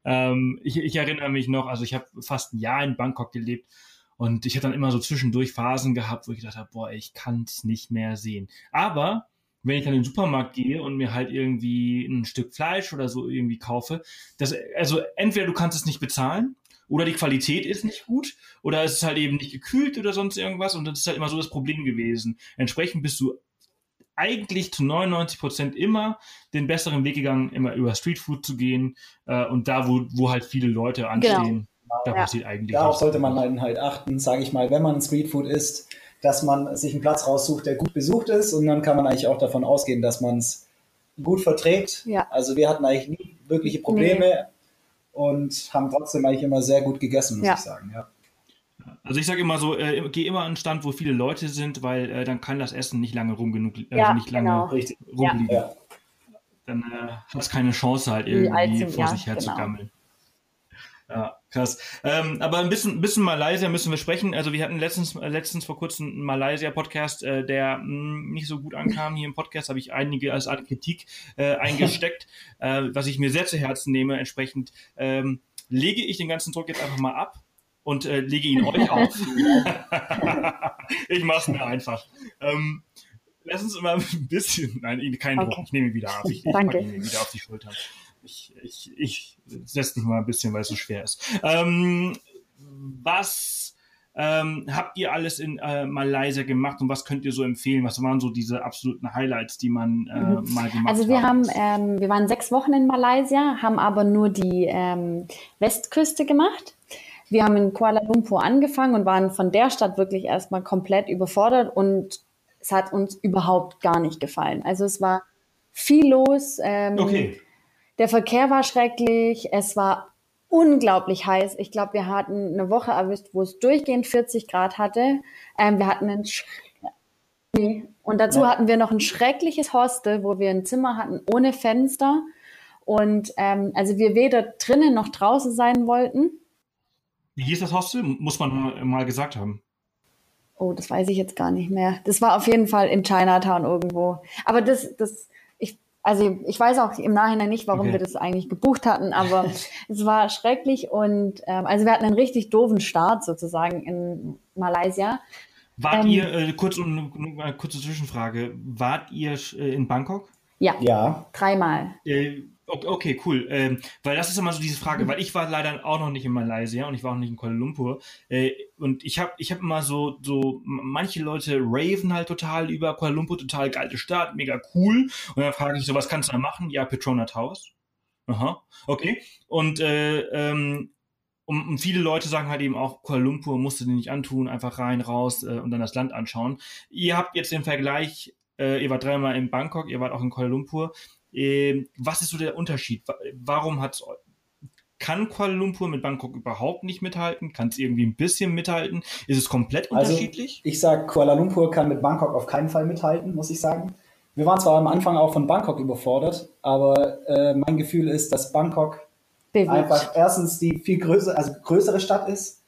Ähm, ich, ich erinnere mich noch, also ich habe fast ein Jahr in Bangkok gelebt und ich habe dann immer so zwischendurch Phasen gehabt, wo ich gedacht habe, boah, ich kann es nicht mehr sehen. Aber wenn ich dann in den Supermarkt gehe und mir halt irgendwie ein Stück Fleisch oder so irgendwie kaufe, das, also entweder du kannst es nicht bezahlen oder die Qualität ist nicht gut oder es ist halt eben nicht gekühlt oder sonst irgendwas und das ist halt immer so das Problem gewesen. Entsprechend bist du eigentlich zu 99 Prozent immer den besseren Weg gegangen, immer über Streetfood zu gehen äh, und da, wo, wo halt viele Leute anstehen. Genau. Da ja. passiert eigentlich. Darauf sollte man halt achten, sage ich mal, wenn man Streetfood isst, dass man sich einen Platz raussucht, der gut besucht ist und dann kann man eigentlich auch davon ausgehen, dass man es gut verträgt. Ja. Also wir hatten eigentlich nie wirkliche Probleme nee. und haben trotzdem eigentlich immer sehr gut gegessen, muss ja. ich sagen. Ja. Also ich sage immer so, äh, geh immer an einen Stand, wo viele Leute sind, weil äh, dann kann das Essen nicht lange rum genug, äh, ja, nicht lange genau. rumliegen. Ja. Dann äh, hat es keine Chance halt irgendwie vor sich her genau. zu gammeln. Ja, krass. Ähm, aber ein bisschen, bisschen Malaysia müssen wir sprechen. Also wir hatten letztens, äh, letztens vor kurzem einen Malaysia-Podcast, äh, der mh, hm, nicht so gut ankam. Hier im Podcast habe ich einige als Art Kritik äh, eingesteckt, äh, was ich mir sehr zu Herzen nehme. Entsprechend ähm, lege ich den ganzen Druck jetzt einfach mal ab und äh, lege ihn euch auf. ich mache es mir einfach. Ähm, lass uns immer ein bisschen, nein, keinen okay. Druck, ich nehme ihn wieder ab. Ich, ich packe ihn wieder auf die Schulter ich, ich, ich setze mich mal ein bisschen, weil es so schwer ist. Ähm, was ähm, habt ihr alles in äh, Malaysia gemacht und was könnt ihr so empfehlen? Was waren so diese absoluten Highlights, die man äh, mhm. mal gemacht hat? Also wir haben, ähm, wir waren sechs Wochen in Malaysia, haben aber nur die ähm, Westküste gemacht. Wir haben in Kuala Lumpur angefangen und waren von der Stadt wirklich erstmal komplett überfordert und es hat uns überhaupt gar nicht gefallen. Also es war viel los. Ähm, okay. Der Verkehr war schrecklich, es war unglaublich heiß. Ich glaube, wir hatten eine Woche erwischt, wo es durchgehend 40 Grad hatte. Ähm, wir hatten einen Nee. Und dazu nee. hatten wir noch ein schreckliches Hostel, wo wir ein Zimmer hatten ohne Fenster. Und ähm, also wir weder drinnen noch draußen sein wollten. Wie hieß das Hostel? Muss man mal gesagt haben. Oh, das weiß ich jetzt gar nicht mehr. Das war auf jeden Fall in Chinatown irgendwo. Aber das, das, also ich weiß auch im Nachhinein nicht, warum okay. wir das eigentlich gebucht hatten, aber es war schrecklich und ähm, also wir hatten einen richtig doofen Start sozusagen in Malaysia. Wart ähm, ihr, äh, kurz um eine kurze Zwischenfrage, wart ihr äh, in Bangkok? Ja. Ja. Dreimal. Äh, Okay, cool. Ähm, weil das ist immer so diese Frage, mhm. weil ich war leider auch noch nicht in Malaysia und ich war auch nicht in Kuala Lumpur. Äh, und ich habe ich hab immer so, so, manche Leute raven halt total über Kuala Lumpur, total geile Stadt, mega cool. Und dann frage ich so, was kannst du da machen? Ja, Petronas Haus. Aha, okay. Und äh, ähm, und viele Leute sagen halt eben auch, Kuala Lumpur musst du dir nicht antun, einfach rein, raus äh, und dann das Land anschauen. Ihr habt jetzt den Vergleich, äh, ihr wart dreimal in Bangkok, ihr wart auch in Kuala Lumpur. Ähm, was ist so der Unterschied? Warum hat kann Kuala Lumpur mit Bangkok überhaupt nicht mithalten? Kann es irgendwie ein bisschen mithalten? Ist es komplett also, unterschiedlich? Ich sage, Kuala Lumpur kann mit Bangkok auf keinen Fall mithalten, muss ich sagen. Wir waren zwar am Anfang auch von Bangkok überfordert, aber äh, mein Gefühl ist, dass Bangkok Bewegt. einfach erstens die viel größere, also größere Stadt ist,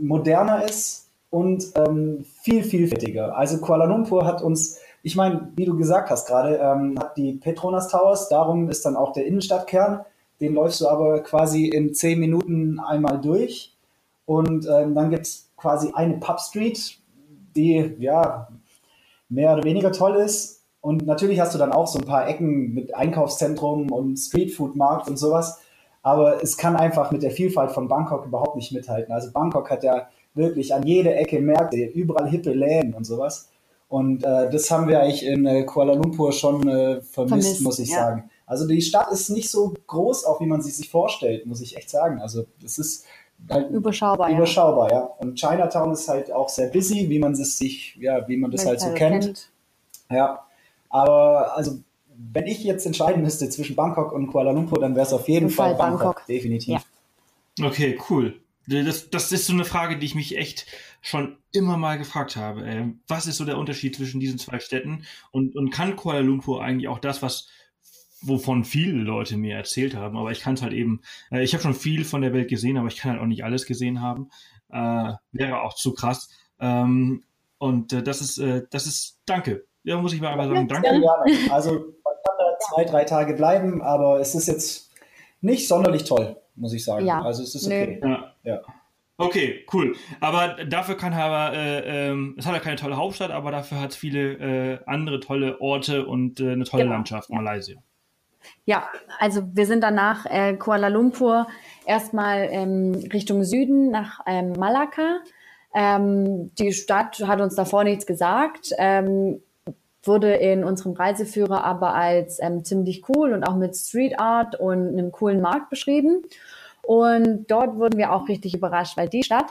moderner ist und ähm, viel vielfältiger. Also Kuala Lumpur hat uns ich meine, wie du gesagt hast gerade, ähm, hat die Petronas Towers, darum ist dann auch der Innenstadtkern. Den läufst du aber quasi in zehn Minuten einmal durch. Und ähm, dann gibt es quasi eine Pub Street, die ja mehr oder weniger toll ist. Und natürlich hast du dann auch so ein paar Ecken mit Einkaufszentrum und Streetfood-Markt und sowas. Aber es kann einfach mit der Vielfalt von Bangkok überhaupt nicht mithalten. Also Bangkok hat ja wirklich an jeder Ecke Märkte, überall hippe Läden und sowas. Und äh, das haben wir eigentlich in äh, Kuala Lumpur schon äh, vermisst, vermisst, muss ich ja. sagen. Also die Stadt ist nicht so groß, auch wie man sie sich vorstellt, muss ich echt sagen. Also es ist halt überschaubar. Überschaubar, ja. ja. Und Chinatown ist halt auch sehr busy, wie man es sich, ja, wie man das halt so halt kennt. kennt. Ja. Aber also wenn ich jetzt entscheiden müsste zwischen Bangkok und Kuala Lumpur, dann wäre es auf jeden Fall, Fall, Bangkok, Bangkok. definitiv. Ja. Okay, cool. Das, das ist so eine Frage, die ich mich echt schon immer mal gefragt habe. Äh, was ist so der Unterschied zwischen diesen zwei Städten? Und, und kann Kuala Lumpur eigentlich auch das, was wovon viele Leute mir erzählt haben, aber ich kann es halt eben, äh, ich habe schon viel von der Welt gesehen, aber ich kann halt auch nicht alles gesehen haben. Äh, wäre auch zu krass. Ähm, und äh, das ist, äh, das ist, danke. Ja, muss ich mal einfach sagen, danke. Ja, also man kann da zwei, drei Tage bleiben, aber es ist jetzt nicht sonderlich toll, muss ich sagen. Ja. Also es ist okay. Ja. Ja. Okay, cool. Aber dafür kann aber, äh, ähm, es hat ja keine tolle Hauptstadt, aber dafür hat es viele äh, andere tolle Orte und äh, eine tolle genau. Landschaft, Malaysia. Ja, also wir sind danach äh, Kuala Lumpur erstmal ähm, Richtung Süden nach ähm, Malakka. Ähm, die Stadt hat uns davor nichts gesagt, ähm, wurde in unserem Reiseführer aber als ähm, ziemlich cool und auch mit Street Art und einem coolen Markt beschrieben. Und dort wurden wir auch richtig überrascht, weil die Stadt,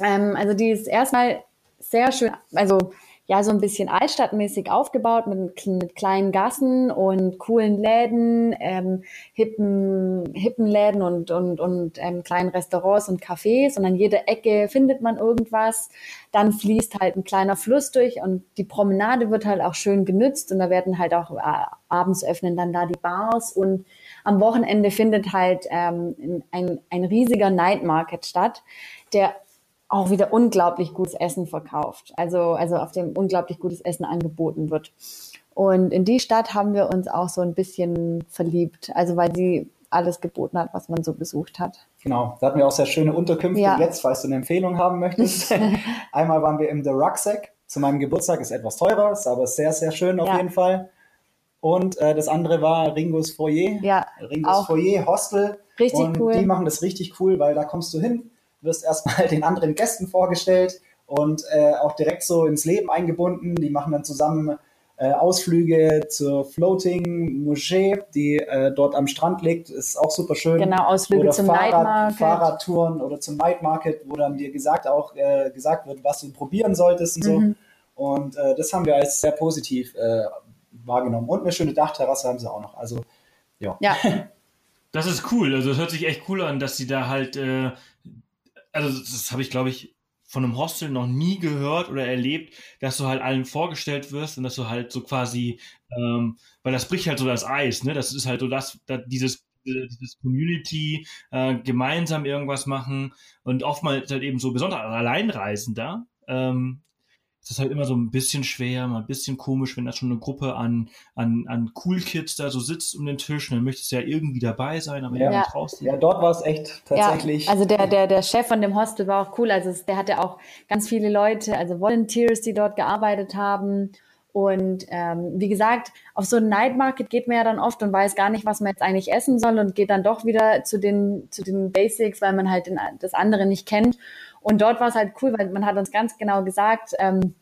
ähm, also die ist erstmal sehr schön, also ja, so ein bisschen altstadtmäßig aufgebaut mit, mit kleinen Gassen und coolen Läden, ähm, hippen, hippen Läden und, und, und ähm, kleinen Restaurants und Cafés. Und an jeder Ecke findet man irgendwas. Dann fließt halt ein kleiner Fluss durch und die Promenade wird halt auch schön genützt und da werden halt auch äh, abends öffnen dann da die Bars und am Wochenende findet halt ähm, ein, ein riesiger Night Market statt, der auch wieder unglaublich gutes Essen verkauft. Also, also auf dem unglaublich gutes Essen angeboten wird. Und in die Stadt haben wir uns auch so ein bisschen verliebt. Also, weil sie alles geboten hat, was man so besucht hat. Genau, da hatten wir auch sehr schöne Unterkünfte. Ja. Jetzt, falls du eine Empfehlung haben möchtest. Einmal waren wir im The Rucksack. Zu meinem Geburtstag ist etwas teurer, ist aber sehr, sehr schön auf ja. jeden Fall. Und äh, das andere war Ringos Foyer. Ja, Ringos Foyer Hostel. Richtig und cool. Die machen das richtig cool, weil da kommst du hin, wirst erstmal den anderen Gästen vorgestellt und äh, auch direkt so ins Leben eingebunden. Die machen dann zusammen äh, Ausflüge zur Floating Moschee, die äh, dort am Strand liegt. Ist auch super schön. Genau, Ausflüge oder zum Fahrrad, Night Market. Fahrradtouren oder zum Night Market, wo dann dir gesagt auch äh, gesagt wird, was du probieren solltest und so. Mhm. Und äh, das haben wir als sehr positiv äh, wahrgenommen. Und eine schöne Dachterrasse haben sie auch noch. Also, ja. Ja. Das ist cool. Also, es hört sich echt cool an, dass sie da halt, äh, also, das habe ich, glaube ich, von einem Hostel noch nie gehört oder erlebt, dass du halt allen vorgestellt wirst und dass du halt so quasi, ähm, weil das bricht halt so das Eis, ne? Das ist halt so das, das dieses dieses Community äh, gemeinsam irgendwas machen und oftmals halt eben so besonders Alleinreisender ähm, ist das halt immer so ein bisschen schwer, mal ein bisschen komisch, wenn da schon eine Gruppe an, an, an Cool Kids da so sitzt um den Tisch und dann möchtest du ja irgendwie dabei sein, aber ja, ja. traust Ja, dort war es echt tatsächlich. Ja, also der, der, der Chef von dem Hostel war auch cool. Also der hatte auch ganz viele Leute, also Volunteers, die dort gearbeitet haben. Und ähm, wie gesagt, auf so einen Night Market geht man ja dann oft und weiß gar nicht, was man jetzt eigentlich essen soll und geht dann doch wieder zu den, zu den Basics, weil man halt den, das andere nicht kennt. Und dort war es halt cool, weil man hat uns ganz genau gesagt, ähm,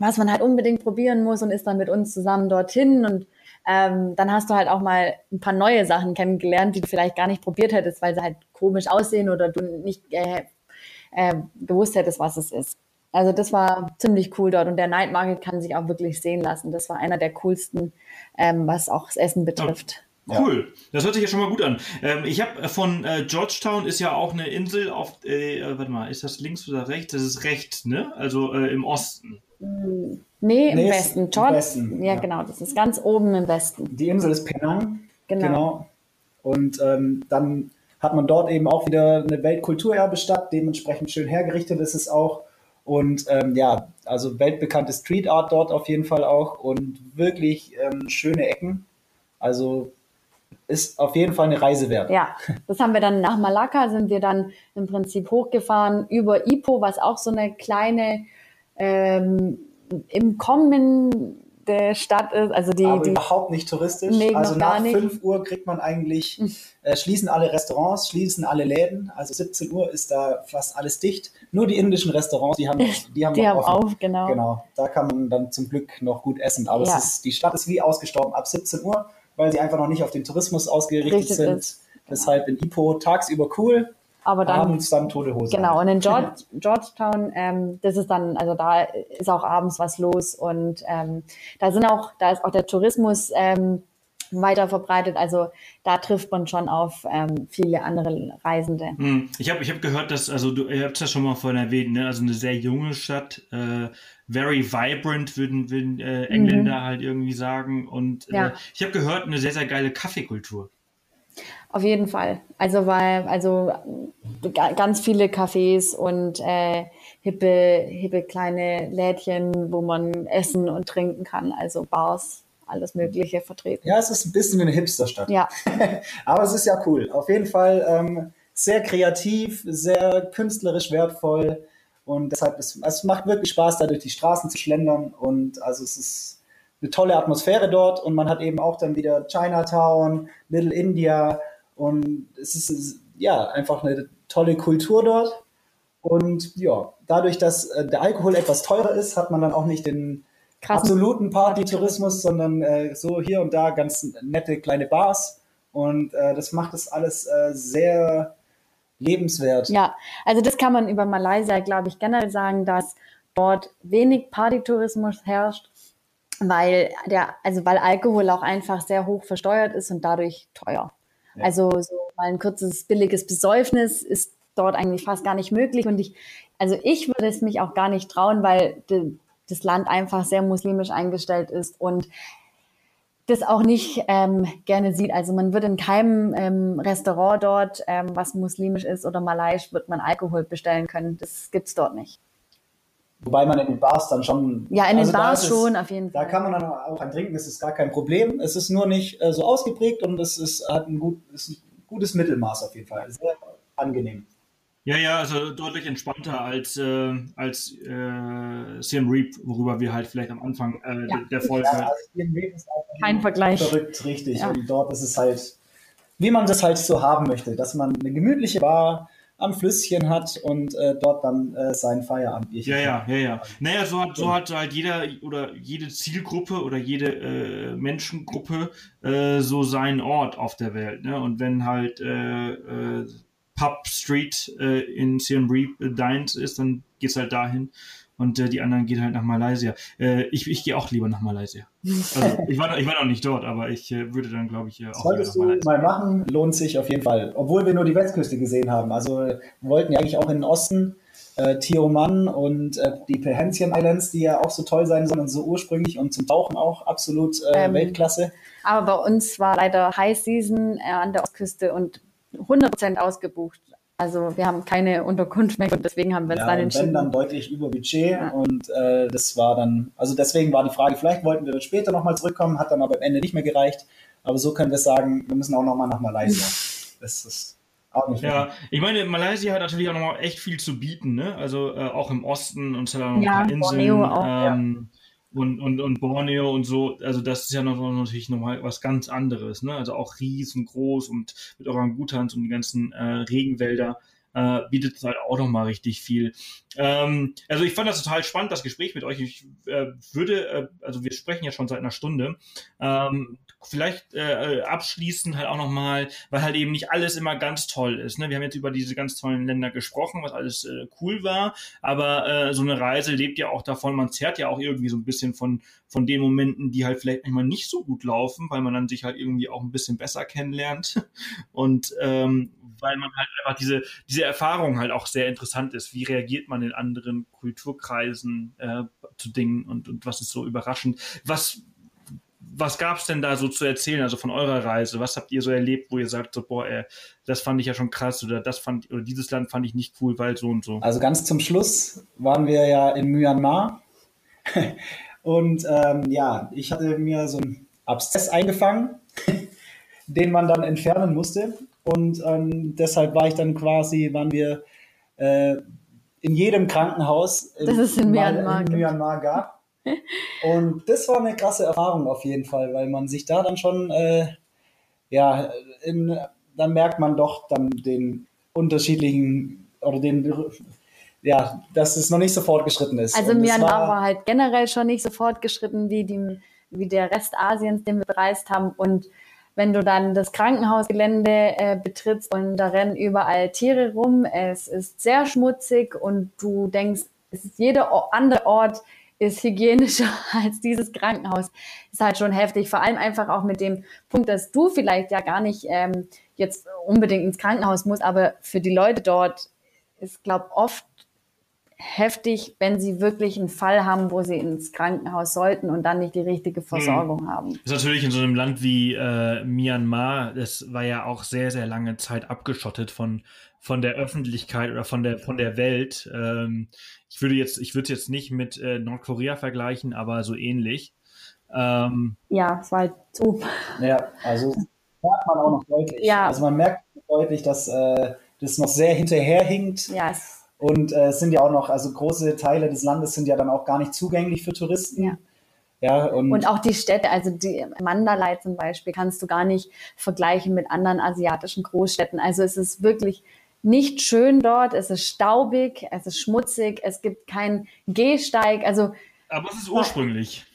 was man halt unbedingt probieren muss und ist dann mit uns zusammen dorthin und ähm, dann hast du halt auch mal ein paar neue Sachen kennengelernt, die du vielleicht gar nicht probiert hättest, weil sie halt komisch aussehen oder du nicht äh, äh, gewusst hättest, was es ist. Also das war ziemlich cool dort und der Night Market kann sich auch wirklich sehen lassen. Das war einer der coolsten, ähm, was auch das Essen betrifft. Cool, das hört sich ja schon mal gut an. Ähm, ich habe äh, von äh, Georgetown ist ja auch eine Insel auf, äh, äh, warte mal, ist das links oder rechts? Das ist rechts, ne? Also äh, im Osten. Nee, nee im Westen. George, Westen, ja, ja, genau, das ist ganz oben im Westen. Die Insel ist Penang. Genau. genau. Und ähm, dann hat man dort eben auch wieder eine Weltkulturerbestadt, dementsprechend schön hergerichtet ist es auch. Und ähm, ja, also weltbekannte Street Art dort auf jeden Fall auch und wirklich ähm, schöne Ecken. Also ist auf jeden Fall eine Reise wert. Ja, das haben wir dann nach Malakka, sind wir dann im Prinzip hochgefahren über Ipo, was auch so eine kleine ähm, im Kommen der Stadt ist. Also die, Aber die überhaupt nicht touristisch. Nee, also nach 5 Uhr kriegt man eigentlich, hm. äh, schließen alle Restaurants, schließen alle Läden. Also 17 Uhr ist da fast alles dicht. Nur die indischen Restaurants, die haben, die haben, die haben auf. Genau. genau. Da kann man dann zum Glück noch gut essen. Aber ja. ist, die Stadt ist wie ausgestorben ab 17 Uhr weil sie einfach noch nicht auf den Tourismus ausgerichtet Richtig sind. Ist. Deshalb in Ipo tagsüber cool, aber dann, abends dann tote Hose. Genau, und in George, Georgetown, ähm, das ist dann, also da ist auch abends was los und ähm, da sind auch, da ist auch der Tourismus ähm, weiter verbreitet. Also da trifft man schon auf ähm, viele andere Reisende. Hm. Ich habe ich hab gehört, dass, also du ihr habt es ja schon mal vorhin erwähnt, ne? also eine sehr junge Stadt, äh, very vibrant, würden, würden äh, Engländer mhm. halt irgendwie sagen. Und äh, ja. ich habe gehört, eine sehr, sehr geile Kaffeekultur. Auf jeden Fall. Also weil, also ganz viele Cafés und äh, hippe, hippe kleine Lädchen, wo man essen und trinken kann, also Bars alles Mögliche vertreten. Ja, es ist ein bisschen wie eine Hipsterstadt. Ja. Aber es ist ja cool. Auf jeden Fall ähm, sehr kreativ, sehr künstlerisch wertvoll. Und deshalb ist es macht wirklich Spaß, da durch die Straßen zu schlendern. Und also es ist eine tolle Atmosphäre dort. Und man hat eben auch dann wieder Chinatown, Little India. Und es ist ja einfach eine tolle Kultur dort. Und ja, dadurch, dass äh, der Alkohol etwas teurer ist, hat man dann auch nicht den Krassen. absoluten Partytourismus, sondern äh, so hier und da ganz nette kleine Bars. Und äh, das macht das alles äh, sehr lebenswert. Ja, also das kann man über Malaysia, glaube ich, generell sagen, dass dort wenig Partytourismus herrscht, weil der, also weil Alkohol auch einfach sehr hoch versteuert ist und dadurch teuer. Ja. Also so mal ein kurzes billiges Besäufnis ist dort eigentlich fast gar nicht möglich. Und ich, also ich würde es mich auch gar nicht trauen, weil das Land einfach sehr muslimisch eingestellt ist und das auch nicht ähm, gerne sieht. Also man wird in keinem ähm, Restaurant dort, ähm, was muslimisch ist oder malaiisch, wird man Alkohol bestellen können. Das gibt's dort nicht. Wobei man in den Bars dann schon. Ja, in also den Bars schon, auf jeden Fall. Da kann man dann auch ein Trinken, das ist gar kein Problem. Es ist nur nicht äh, so ausgeprägt und es ist, hat ein, gut, ist ein gutes Mittelmaß auf jeden Fall. Sehr angenehm. Ja, ja, also deutlich entspannter als, äh, als äh, CM Reap, worüber wir halt vielleicht am Anfang äh, ja. der Folge. Ja, also ist Kein Vergleich. Verrückt, richtig. Ja. Und dort ist es halt, wie man das halt so haben möchte, dass man eine gemütliche Bar am Flüsschen hat und äh, dort dann äh, sein Feierabend. Ja, ja, ja, ja. Naja, so hat, so hat halt jeder oder jede Zielgruppe oder jede äh, Menschengruppe äh, so seinen Ort auf der Welt. Ne? Und wenn halt äh, äh, Pub Street äh, in Siem Reap äh, deins ist, dann geht's halt dahin. Und äh, die anderen gehen halt nach Malaysia. Äh, ich ich gehe auch lieber nach Malaysia. Also, ich, war, ich war noch nicht dort, aber ich äh, würde dann, glaube ich, äh, auch Solltest du mal machen, lohnt sich auf jeden Fall. Obwohl wir nur die Westküste gesehen haben. Also wir wollten ja eigentlich auch in den Osten. äh, Tioman und äh, die Perhentian Islands, die ja auch so toll sein sollen und so ursprünglich und zum Tauchen auch absolut äh, ähm, Weltklasse. Aber bei uns war leider High Season äh, an der Ostküste und 100% ausgebucht. Also wir haben keine Unterkunft mehr und deswegen haben wir uns ja, dann entschieden. Wenn dann deutlich über Budget ja. und äh, das war dann, also deswegen war die Frage, vielleicht wollten wir dann später nochmal zurückkommen, hat dann aber am Ende nicht mehr gereicht. Aber so können wir sagen, wir müssen auch nochmal nach Malaysia. Das ist auch nicht Ja, ich meine, Malaysia hat natürlich auch nochmal echt viel zu bieten, ne? Also äh, auch im Osten und es noch ja, ein paar Inseln. Borneo auch, ähm, ja und, und, und Borneo und so, also das ist ja noch, noch natürlich nochmal was ganz anderes, ne? Also auch riesengroß und mit Orangutans und die ganzen äh, Regenwälder äh, bietet es halt auch nochmal richtig viel. Ähm, also ich fand das total spannend, das Gespräch mit euch. Ich äh, würde, äh, also wir sprechen ja schon seit einer Stunde, ähm, vielleicht äh, abschließend halt auch nochmal, weil halt eben nicht alles immer ganz toll ist. Ne? Wir haben jetzt über diese ganz tollen Länder gesprochen, was alles äh, cool war, aber äh, so eine Reise lebt ja auch davon, man zerrt ja auch irgendwie so ein bisschen von, von den Momenten, die halt vielleicht manchmal nicht so gut laufen, weil man dann sich halt irgendwie auch ein bisschen besser kennenlernt und ähm, weil man halt einfach diese, diese Erfahrung halt auch sehr interessant ist. Wie reagiert man in anderen Kulturkreisen äh, zu Dingen und, und was ist so überraschend? Was was gab es denn da so zu erzählen, also von eurer Reise? Was habt ihr so erlebt, wo ihr sagt, so, boah, ey, das fand ich ja schon krass oder das fand oder dieses Land fand ich nicht cool, weil so und so? Also ganz zum Schluss waren wir ja in Myanmar und ähm, ja, ich hatte mir so einen Abszess eingefangen, den man dann entfernen musste und ähm, deshalb war ich dann quasi, waren wir äh, in jedem Krankenhaus in, das ist in Myanmar, in Myanmar gab und das war eine krasse Erfahrung auf jeden Fall, weil man sich da dann schon, äh, ja, in, dann merkt man doch dann den unterschiedlichen oder den, ja, dass es noch nicht so fortgeschritten ist. Also Myanmar war, war halt generell schon nicht so fortgeschritten wie, die, wie der Rest Asiens, den wir bereist haben. Und wenn du dann das Krankenhausgelände äh, betrittst und da rennen überall Tiere rum, es ist sehr schmutzig und du denkst, es ist jeder andere Ort ist hygienischer als dieses Krankenhaus. Ist halt schon heftig. Vor allem einfach auch mit dem Punkt, dass du vielleicht ja gar nicht ähm, jetzt unbedingt ins Krankenhaus musst, aber für die Leute dort ist, glaube oft heftig, wenn sie wirklich einen Fall haben, wo sie ins Krankenhaus sollten und dann nicht die richtige Versorgung hm. haben. Das ist natürlich in so einem Land wie äh, Myanmar, das war ja auch sehr, sehr lange Zeit abgeschottet von, von der Öffentlichkeit oder von der, von der Welt. Ähm, ich würde jetzt, ich würde jetzt nicht mit äh, Nordkorea vergleichen, aber so ähnlich. Ähm, ja, es war halt so. Ja, also merkt man auch noch deutlich. Ja. Also man merkt deutlich, dass äh, das noch sehr hinterherhinkt. Ja, und äh, es sind ja auch noch, also große Teile des Landes sind ja dann auch gar nicht zugänglich für Touristen. Ja. Ja, und, und auch die Städte, also die Mandalay zum Beispiel, kannst du gar nicht vergleichen mit anderen asiatischen Großstädten. Also es ist wirklich nicht schön dort, es ist staubig, es ist schmutzig, es gibt keinen Gehsteig. Also, Aber es ist ursprünglich.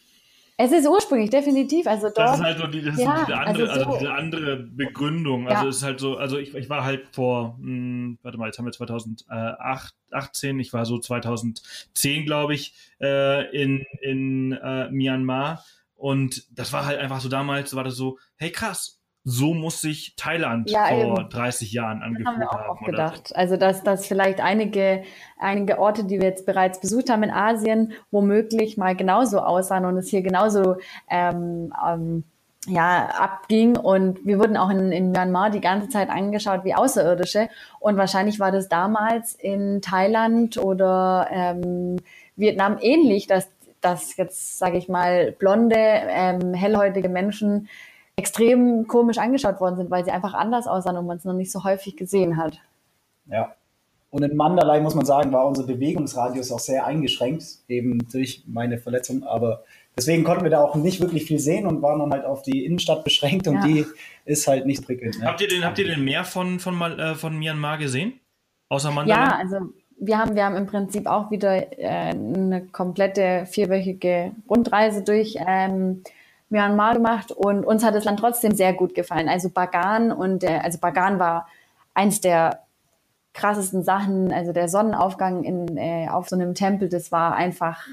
Es ist ursprünglich, definitiv. Also dort, das ist halt so, die, das ja, ist diese, andere, also, so, also diese andere Begründung. Also es ist halt so, also ich, ich war halt vor, mh, hm, warte mal, jetzt haben wir 2018, ich war so 2010, glaube ich, äh, in, in äh, Myanmar. Und das war halt einfach so damals, war das so, hey krass, so muss sich Thailand ja, vor eben. 30 Jahren angefühlt haben. Wir auch haben gedacht. So. Also dass, dass vielleicht einige, einige Orte, die wir jetzt bereits besucht haben in Asien, womöglich mal genauso aussahen und es hier genauso ähm, ähm, ja, abging. Und wir wurden auch in, in Myanmar die ganze Zeit angeschaut wie Außerirdische. Und wahrscheinlich war das damals in Thailand oder ähm, Vietnam ähnlich, dass, dass jetzt, sage ich mal, blonde, ähm, hellhäutige Menschen extrem komisch angeschaut worden sind, weil sie einfach anders aussahen und man es noch nicht so häufig gesehen hat. Ja. Und in Mandalay muss man sagen, war unser Bewegungsradius auch sehr eingeschränkt, eben durch meine Verletzung. Aber deswegen konnten wir da auch nicht wirklich viel sehen und waren dann halt auf die Innenstadt beschränkt und ja. die ist halt nicht prickelnd. Ne? Habt, ihr denn, habt ihr denn mehr von, von, äh, von Myanmar gesehen? Außer Mandalay? Ja, also wir haben, wir haben im Prinzip auch wieder äh, eine komplette vierwöchige Rundreise durch. Ähm, Myanmar gemacht und uns hat das Land trotzdem sehr gut gefallen. Also Bagan und der, also Bagan war eins der krassesten Sachen, also der Sonnenaufgang in, äh, auf so einem Tempel, das war einfach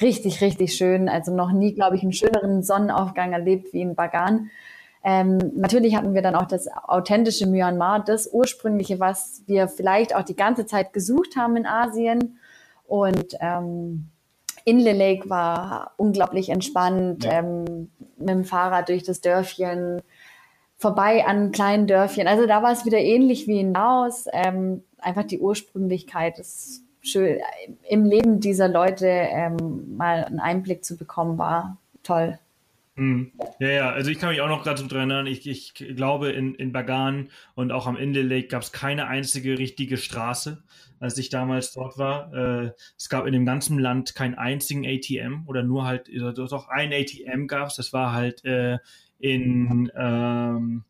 richtig, richtig schön. Also noch nie, glaube ich, einen schöneren Sonnenaufgang erlebt wie in Bagan. Ähm, natürlich hatten wir dann auch das authentische Myanmar, das ursprüngliche, was wir vielleicht auch die ganze Zeit gesucht haben in Asien. Und ähm, Inle Lake war unglaublich entspannt, ja. ähm, mit dem Fahrrad durch das Dörfchen, vorbei an kleinen Dörfchen. Also da war es wieder ähnlich wie in Laos. Ähm, einfach die Ursprünglichkeit ist schön. Im Leben dieser Leute ähm, mal einen Einblick zu bekommen, war toll. Mhm. Ja, ja, also ich kann mich auch noch gerade so dran erinnern, ich, ich glaube, in, in Bagan und auch am Indel Lake gab es keine einzige richtige Straße, als ich damals dort war. Äh, es gab in dem ganzen Land keinen einzigen ATM oder nur halt, doch ein ATM gab es, das war halt äh, in, ähm,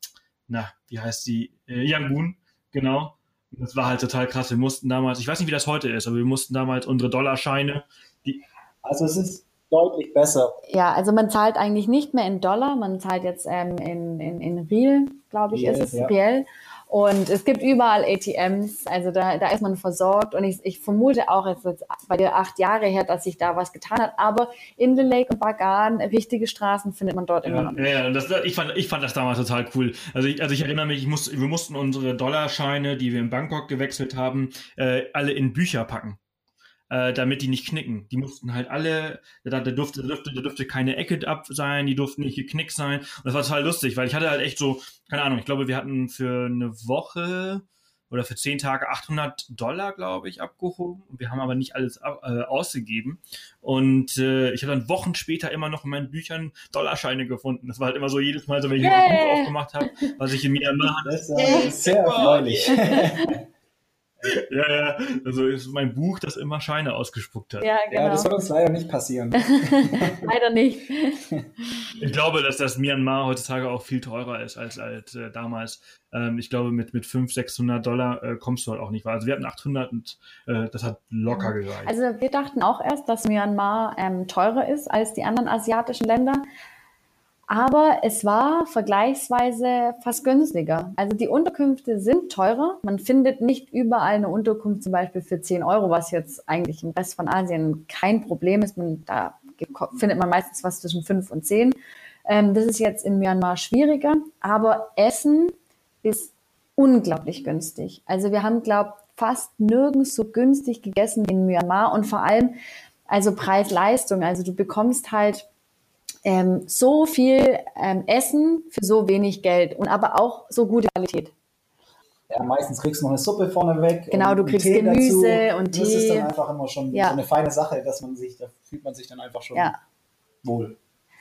na, wie heißt die? Äh, Yangon, genau. Das war halt total krass. Wir mussten damals, ich weiß nicht, wie das heute ist, aber wir mussten damals unsere Dollarscheine, die. Also es ist deutlich besser. Ja, also man zahlt eigentlich nicht mehr in Dollar, man zahlt jetzt ähm, in, in, in Riel, glaube ich, Riel, ist es, ja. Riel. Und es gibt überall ATMs, also da, da ist man versorgt. Und ich, ich vermute auch, es ist bei dir acht Jahre her, dass sich da was getan hat. Aber in the Lake und Bagan, richtige Straßen findet man dort ja, immer noch. Ja, das, ich, fand, ich fand das damals total cool. Also ich, also ich erinnere mich, ich muss, wir mussten unsere Dollarscheine, die wir in Bangkok gewechselt haben, äh, alle in Bücher packen äh, damit die nicht knicken. Die mussten halt alle, da, da, durfte, da, durfte, da durfte keine Ecke ab sein, die durften nicht geknickt sein. Und das war total lustig, weil ich hatte halt echt so, keine Ahnung, ich glaube, wir hatten für eine Woche oder für zehn Tage 800 Dollar, glaube ich, abgehoben. Und wir haben aber nicht alles äh, ausgegeben. Und äh, ich habe dann Wochen später immer noch in meinen Büchern Dollarscheine gefunden. Das war halt immer so jedes Mal so, wenn ich yeah. ein Buch aufgemacht habe, was ich in Myanmar hatte. Das ist sehr erfreulich. Ja, ja, also ist mein Buch, das immer Scheine ausgespuckt hat. Ja, genau. ja das wird uns leider nicht passieren. leider nicht. Ich glaube, dass das Myanmar heutzutage auch viel teurer ist als, als äh, damals. Ähm, ich glaube, mit, mit 500, 600 Dollar äh, kommst du halt auch nicht weiter. Also wir hatten 800 und äh, das hat locker gereicht. Also wir dachten auch erst, dass Myanmar ähm, teurer ist als die anderen asiatischen Länder. Aber es war vergleichsweise fast günstiger. Also die Unterkünfte sind teurer. Man findet nicht überall eine Unterkunft zum Beispiel für 10 Euro, was jetzt eigentlich im Rest von Asien kein Problem ist. Man, da findet man meistens was zwischen 5 und 10. Ähm, das ist jetzt in Myanmar schwieriger. Aber Essen ist unglaublich günstig. Also wir haben, glaube fast nirgends so günstig gegessen wie in Myanmar und vor allem also Preis-Leistung. Also du bekommst halt ähm, so viel ähm, Essen für so wenig Geld und aber auch so gute Qualität. Ja, meistens kriegst du noch eine Suppe vorneweg. Genau, du kriegst Tee Gemüse dazu. und Tee. Das ist dann einfach immer schon ja. so eine feine Sache, dass man sich, da fühlt man sich dann einfach schon ja. wohl.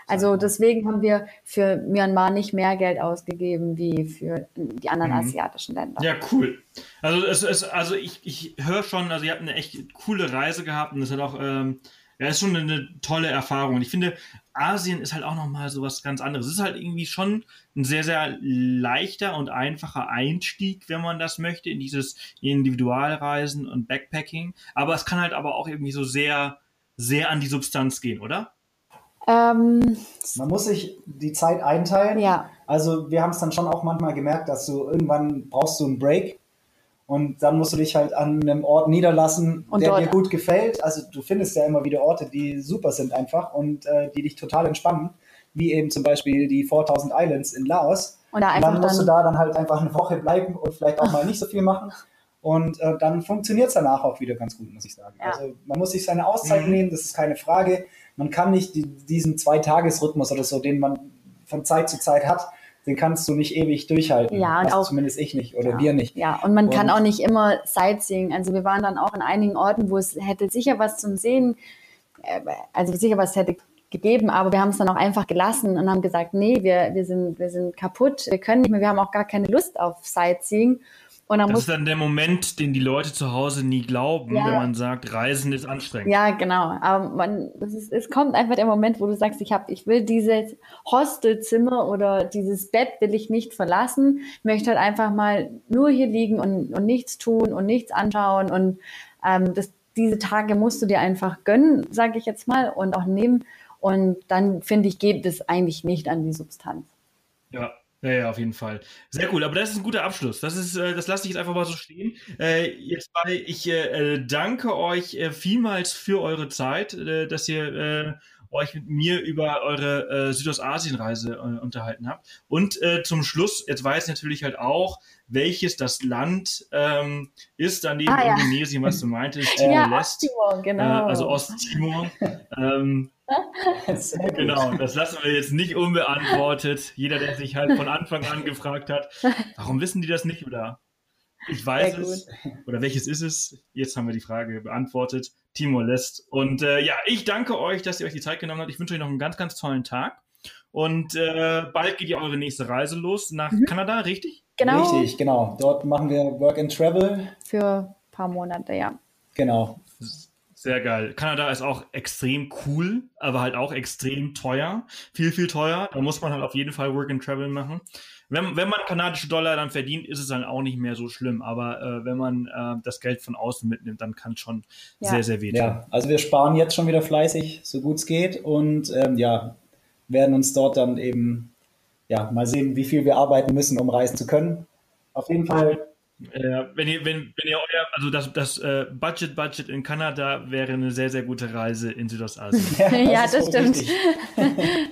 Also deswegen haben wir für Myanmar nicht mehr Geld ausgegeben wie für die anderen mhm. asiatischen Länder. Ja, cool. Also es ist, also ich, ich höre schon, also ihr habt eine echt coole Reise gehabt und es hat auch ähm, ja, ist schon eine, tolle Erfahrung. Und ich finde, Asien ist halt auch nochmal so was ganz anderes. Es ist halt irgendwie schon ein sehr, sehr leichter und einfacher Einstieg, wenn man das möchte, in dieses Individualreisen und Backpacking. Aber es kann halt aber auch irgendwie so sehr, sehr an die Substanz gehen, oder? Ähm, man muss sich die Zeit einteilen. Ja. Also wir haben es dann schon auch manchmal gemerkt, dass du irgendwann brauchst du einen Break und dann musst du dich halt an einem Ort niederlassen, und der dir gut gefällt. Also du findest ja immer wieder Orte, die super sind einfach und äh, die dich total entspannen, wie eben zum Beispiel die 4000 Islands in Laos. Und, da und dann musst dann du da dann halt einfach eine Woche bleiben und vielleicht auch mal nicht so viel machen. Und äh, dann funktioniert es danach auch wieder ganz gut, muss ich sagen. Ja. Also man muss sich seine Auszeit mhm. nehmen, das ist keine Frage. Man kann nicht die, diesen Zwei-Tages-Rhythmus oder so, den man von Zeit zu Zeit hat, den kannst du nicht ewig durchhalten. Ja, und also auch, zumindest ich nicht oder ja, wir nicht. Ja, und man und, kann auch nicht immer Sightseeing. Also wir waren dann auch in einigen Orten, wo es hätte sicher was zum Sehen, äh, also sicher was hätte gegeben, aber wir haben es dann auch einfach gelassen und haben gesagt, nee, wir, wir, sind, wir sind kaputt, wir können nicht mehr, wir haben auch gar keine Lust auf Sightseeing. Und dann das ist dann der Moment, den die Leute zu Hause nie glauben, ja. wenn man sagt, Reisen ist anstrengend. Ja, genau. Aber man, ist, es kommt einfach der Moment, wo du sagst, ich habe, ich will dieses Hostelzimmer oder dieses Bett will ich nicht verlassen, möchte halt einfach mal nur hier liegen und, und nichts tun und nichts anschauen und ähm, das, diese Tage musst du dir einfach gönnen, sage ich jetzt mal, und auch nehmen. Und dann finde ich, geht es eigentlich nicht an die Substanz. Ja, ja, ja, auf jeden Fall. Sehr cool, aber das ist ein guter Abschluss. Das ist, äh, das lasse ich jetzt einfach mal so stehen. Äh, jetzt mal, ich äh, danke euch vielmals für eure Zeit, dass ihr euch mit mir über eure Südostasien-Reise unterhalten habt. Und zum Schluss, jetzt weiß ich natürlich halt auch, welches das Land ähm, ist, daneben ah, ja. Indonesien, was du meintest, Timor-Leste. Ja, genau. Äh, also Osttimor. ähm, genau, das lassen wir jetzt nicht unbeantwortet. Jeder, der sich halt von Anfang an gefragt hat, warum wissen die das nicht oder ich weiß es oder welches ist es? Jetzt haben wir die Frage beantwortet. Timor Leste. Und äh, ja, ich danke euch, dass ihr euch die Zeit genommen habt. Ich wünsche euch noch einen ganz, ganz tollen Tag. Und äh, bald geht ja eure nächste Reise los nach mhm. Kanada, richtig? Genau. Richtig, genau. Dort machen wir Work and Travel. Für ein paar Monate, ja. Genau. Sehr geil. Kanada ist auch extrem cool, aber halt auch extrem teuer. Viel, viel teuer. Da muss man halt auf jeden Fall Work and Travel machen. Wenn, wenn man kanadische Dollar dann verdient, ist es dann auch nicht mehr so schlimm. Aber äh, wenn man äh, das Geld von außen mitnimmt, dann kann es schon ja. sehr, sehr wehtun. Ja, also wir sparen jetzt schon wieder fleißig, so gut es geht. Und ähm, ja, werden uns dort dann eben ja, mal sehen, wie viel wir arbeiten müssen, um reisen zu können. Auf jeden Fall äh, wenn ihr, wenn, wenn ihr euer, also das, das äh, Budget Budget in Kanada wäre eine sehr, sehr gute Reise in Südostasien. ja, das, ja, das stimmt.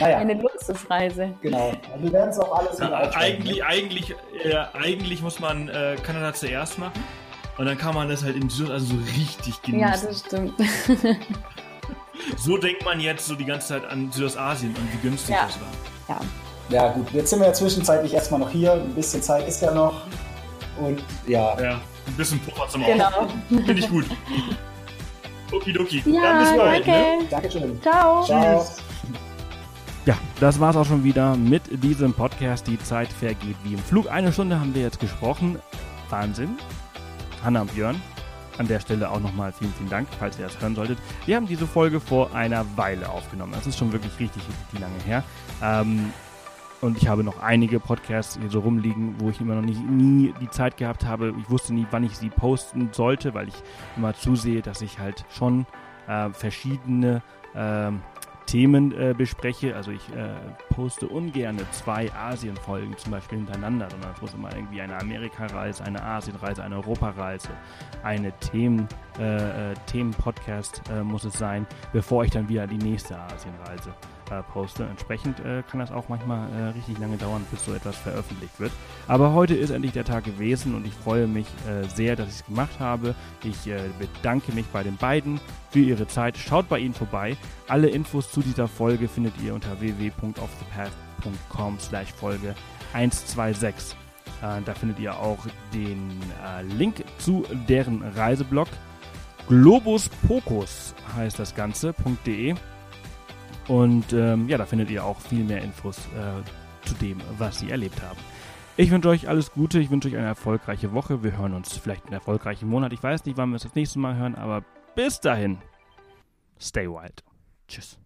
naja. Eine Luxusreise. Genau. Wir werden es auch alles ja, eigentlich, eigentlich, äh, eigentlich muss man äh, Kanada zuerst machen und dann kann man das halt in Südostasien so richtig genießen. Ja, das stimmt. so denkt man jetzt so die ganze Zeit an Südostasien und wie günstig ja. das war. Ja. Ja, gut, jetzt sind wir ja zwischenzeitlich erstmal noch hier. Ein bisschen Zeit ist ja noch. Und ja. Ja, ein bisschen Puffer zum Genau. Finde ich gut. Okidoki. Ja, Dann bis bald. Danke. Ne? Dankeschön. Ciao. Ciao. Tschüss. Ja, das war's auch schon wieder mit diesem Podcast. Die Zeit vergeht wie im Flug. Eine Stunde haben wir jetzt gesprochen. Wahnsinn. Hanna und Björn, an der Stelle auch nochmal vielen, vielen Dank, falls ihr das hören solltet. Wir haben diese Folge vor einer Weile aufgenommen. Das ist schon wirklich richtig, richtig lange her. Ähm, und ich habe noch einige Podcasts hier so rumliegen, wo ich immer noch nicht, nie die Zeit gehabt habe. Ich wusste nie, wann ich sie posten sollte, weil ich immer zusehe, dass ich halt schon äh, verschiedene äh, Themen äh, bespreche. Also ich äh, poste ungern zwei Asien-Folgen zum Beispiel hintereinander, sondern es muss immer irgendwie eine Amerika-Reise, eine Asien-Reise, eine Europareise, eine Themen, äh, äh Themen-Podcast muss es sein, bevor ich dann wieder die nächste Asien-Reise poste. Entsprechend äh, kann das auch manchmal äh, richtig lange dauern, bis so etwas veröffentlicht wird. Aber heute ist endlich der Tag gewesen und ich freue mich äh, sehr, dass ich es gemacht habe. Ich äh, bedanke mich bei den beiden für ihre Zeit. Schaut bei ihnen vorbei. Alle Infos zu dieser Folge findet ihr unter www.offthepath.com slash Folge 126. Äh, da findet ihr auch den Link zu deren Reiseblog. Globus Pocus heißt das Ganze.de. Und ähm, ja, da findet ihr auch viel mehr Infos äh, zu dem, was sie erlebt haben. Ich wünsche euch alles Gute, ich wünsche euch eine erfolgreiche Woche. Wir hören uns vielleicht einen erfolgreichen Monat. Ich weiß nicht, wann wir es das nächste Mal hören, aber bis dahin, stay wild. Tschüss.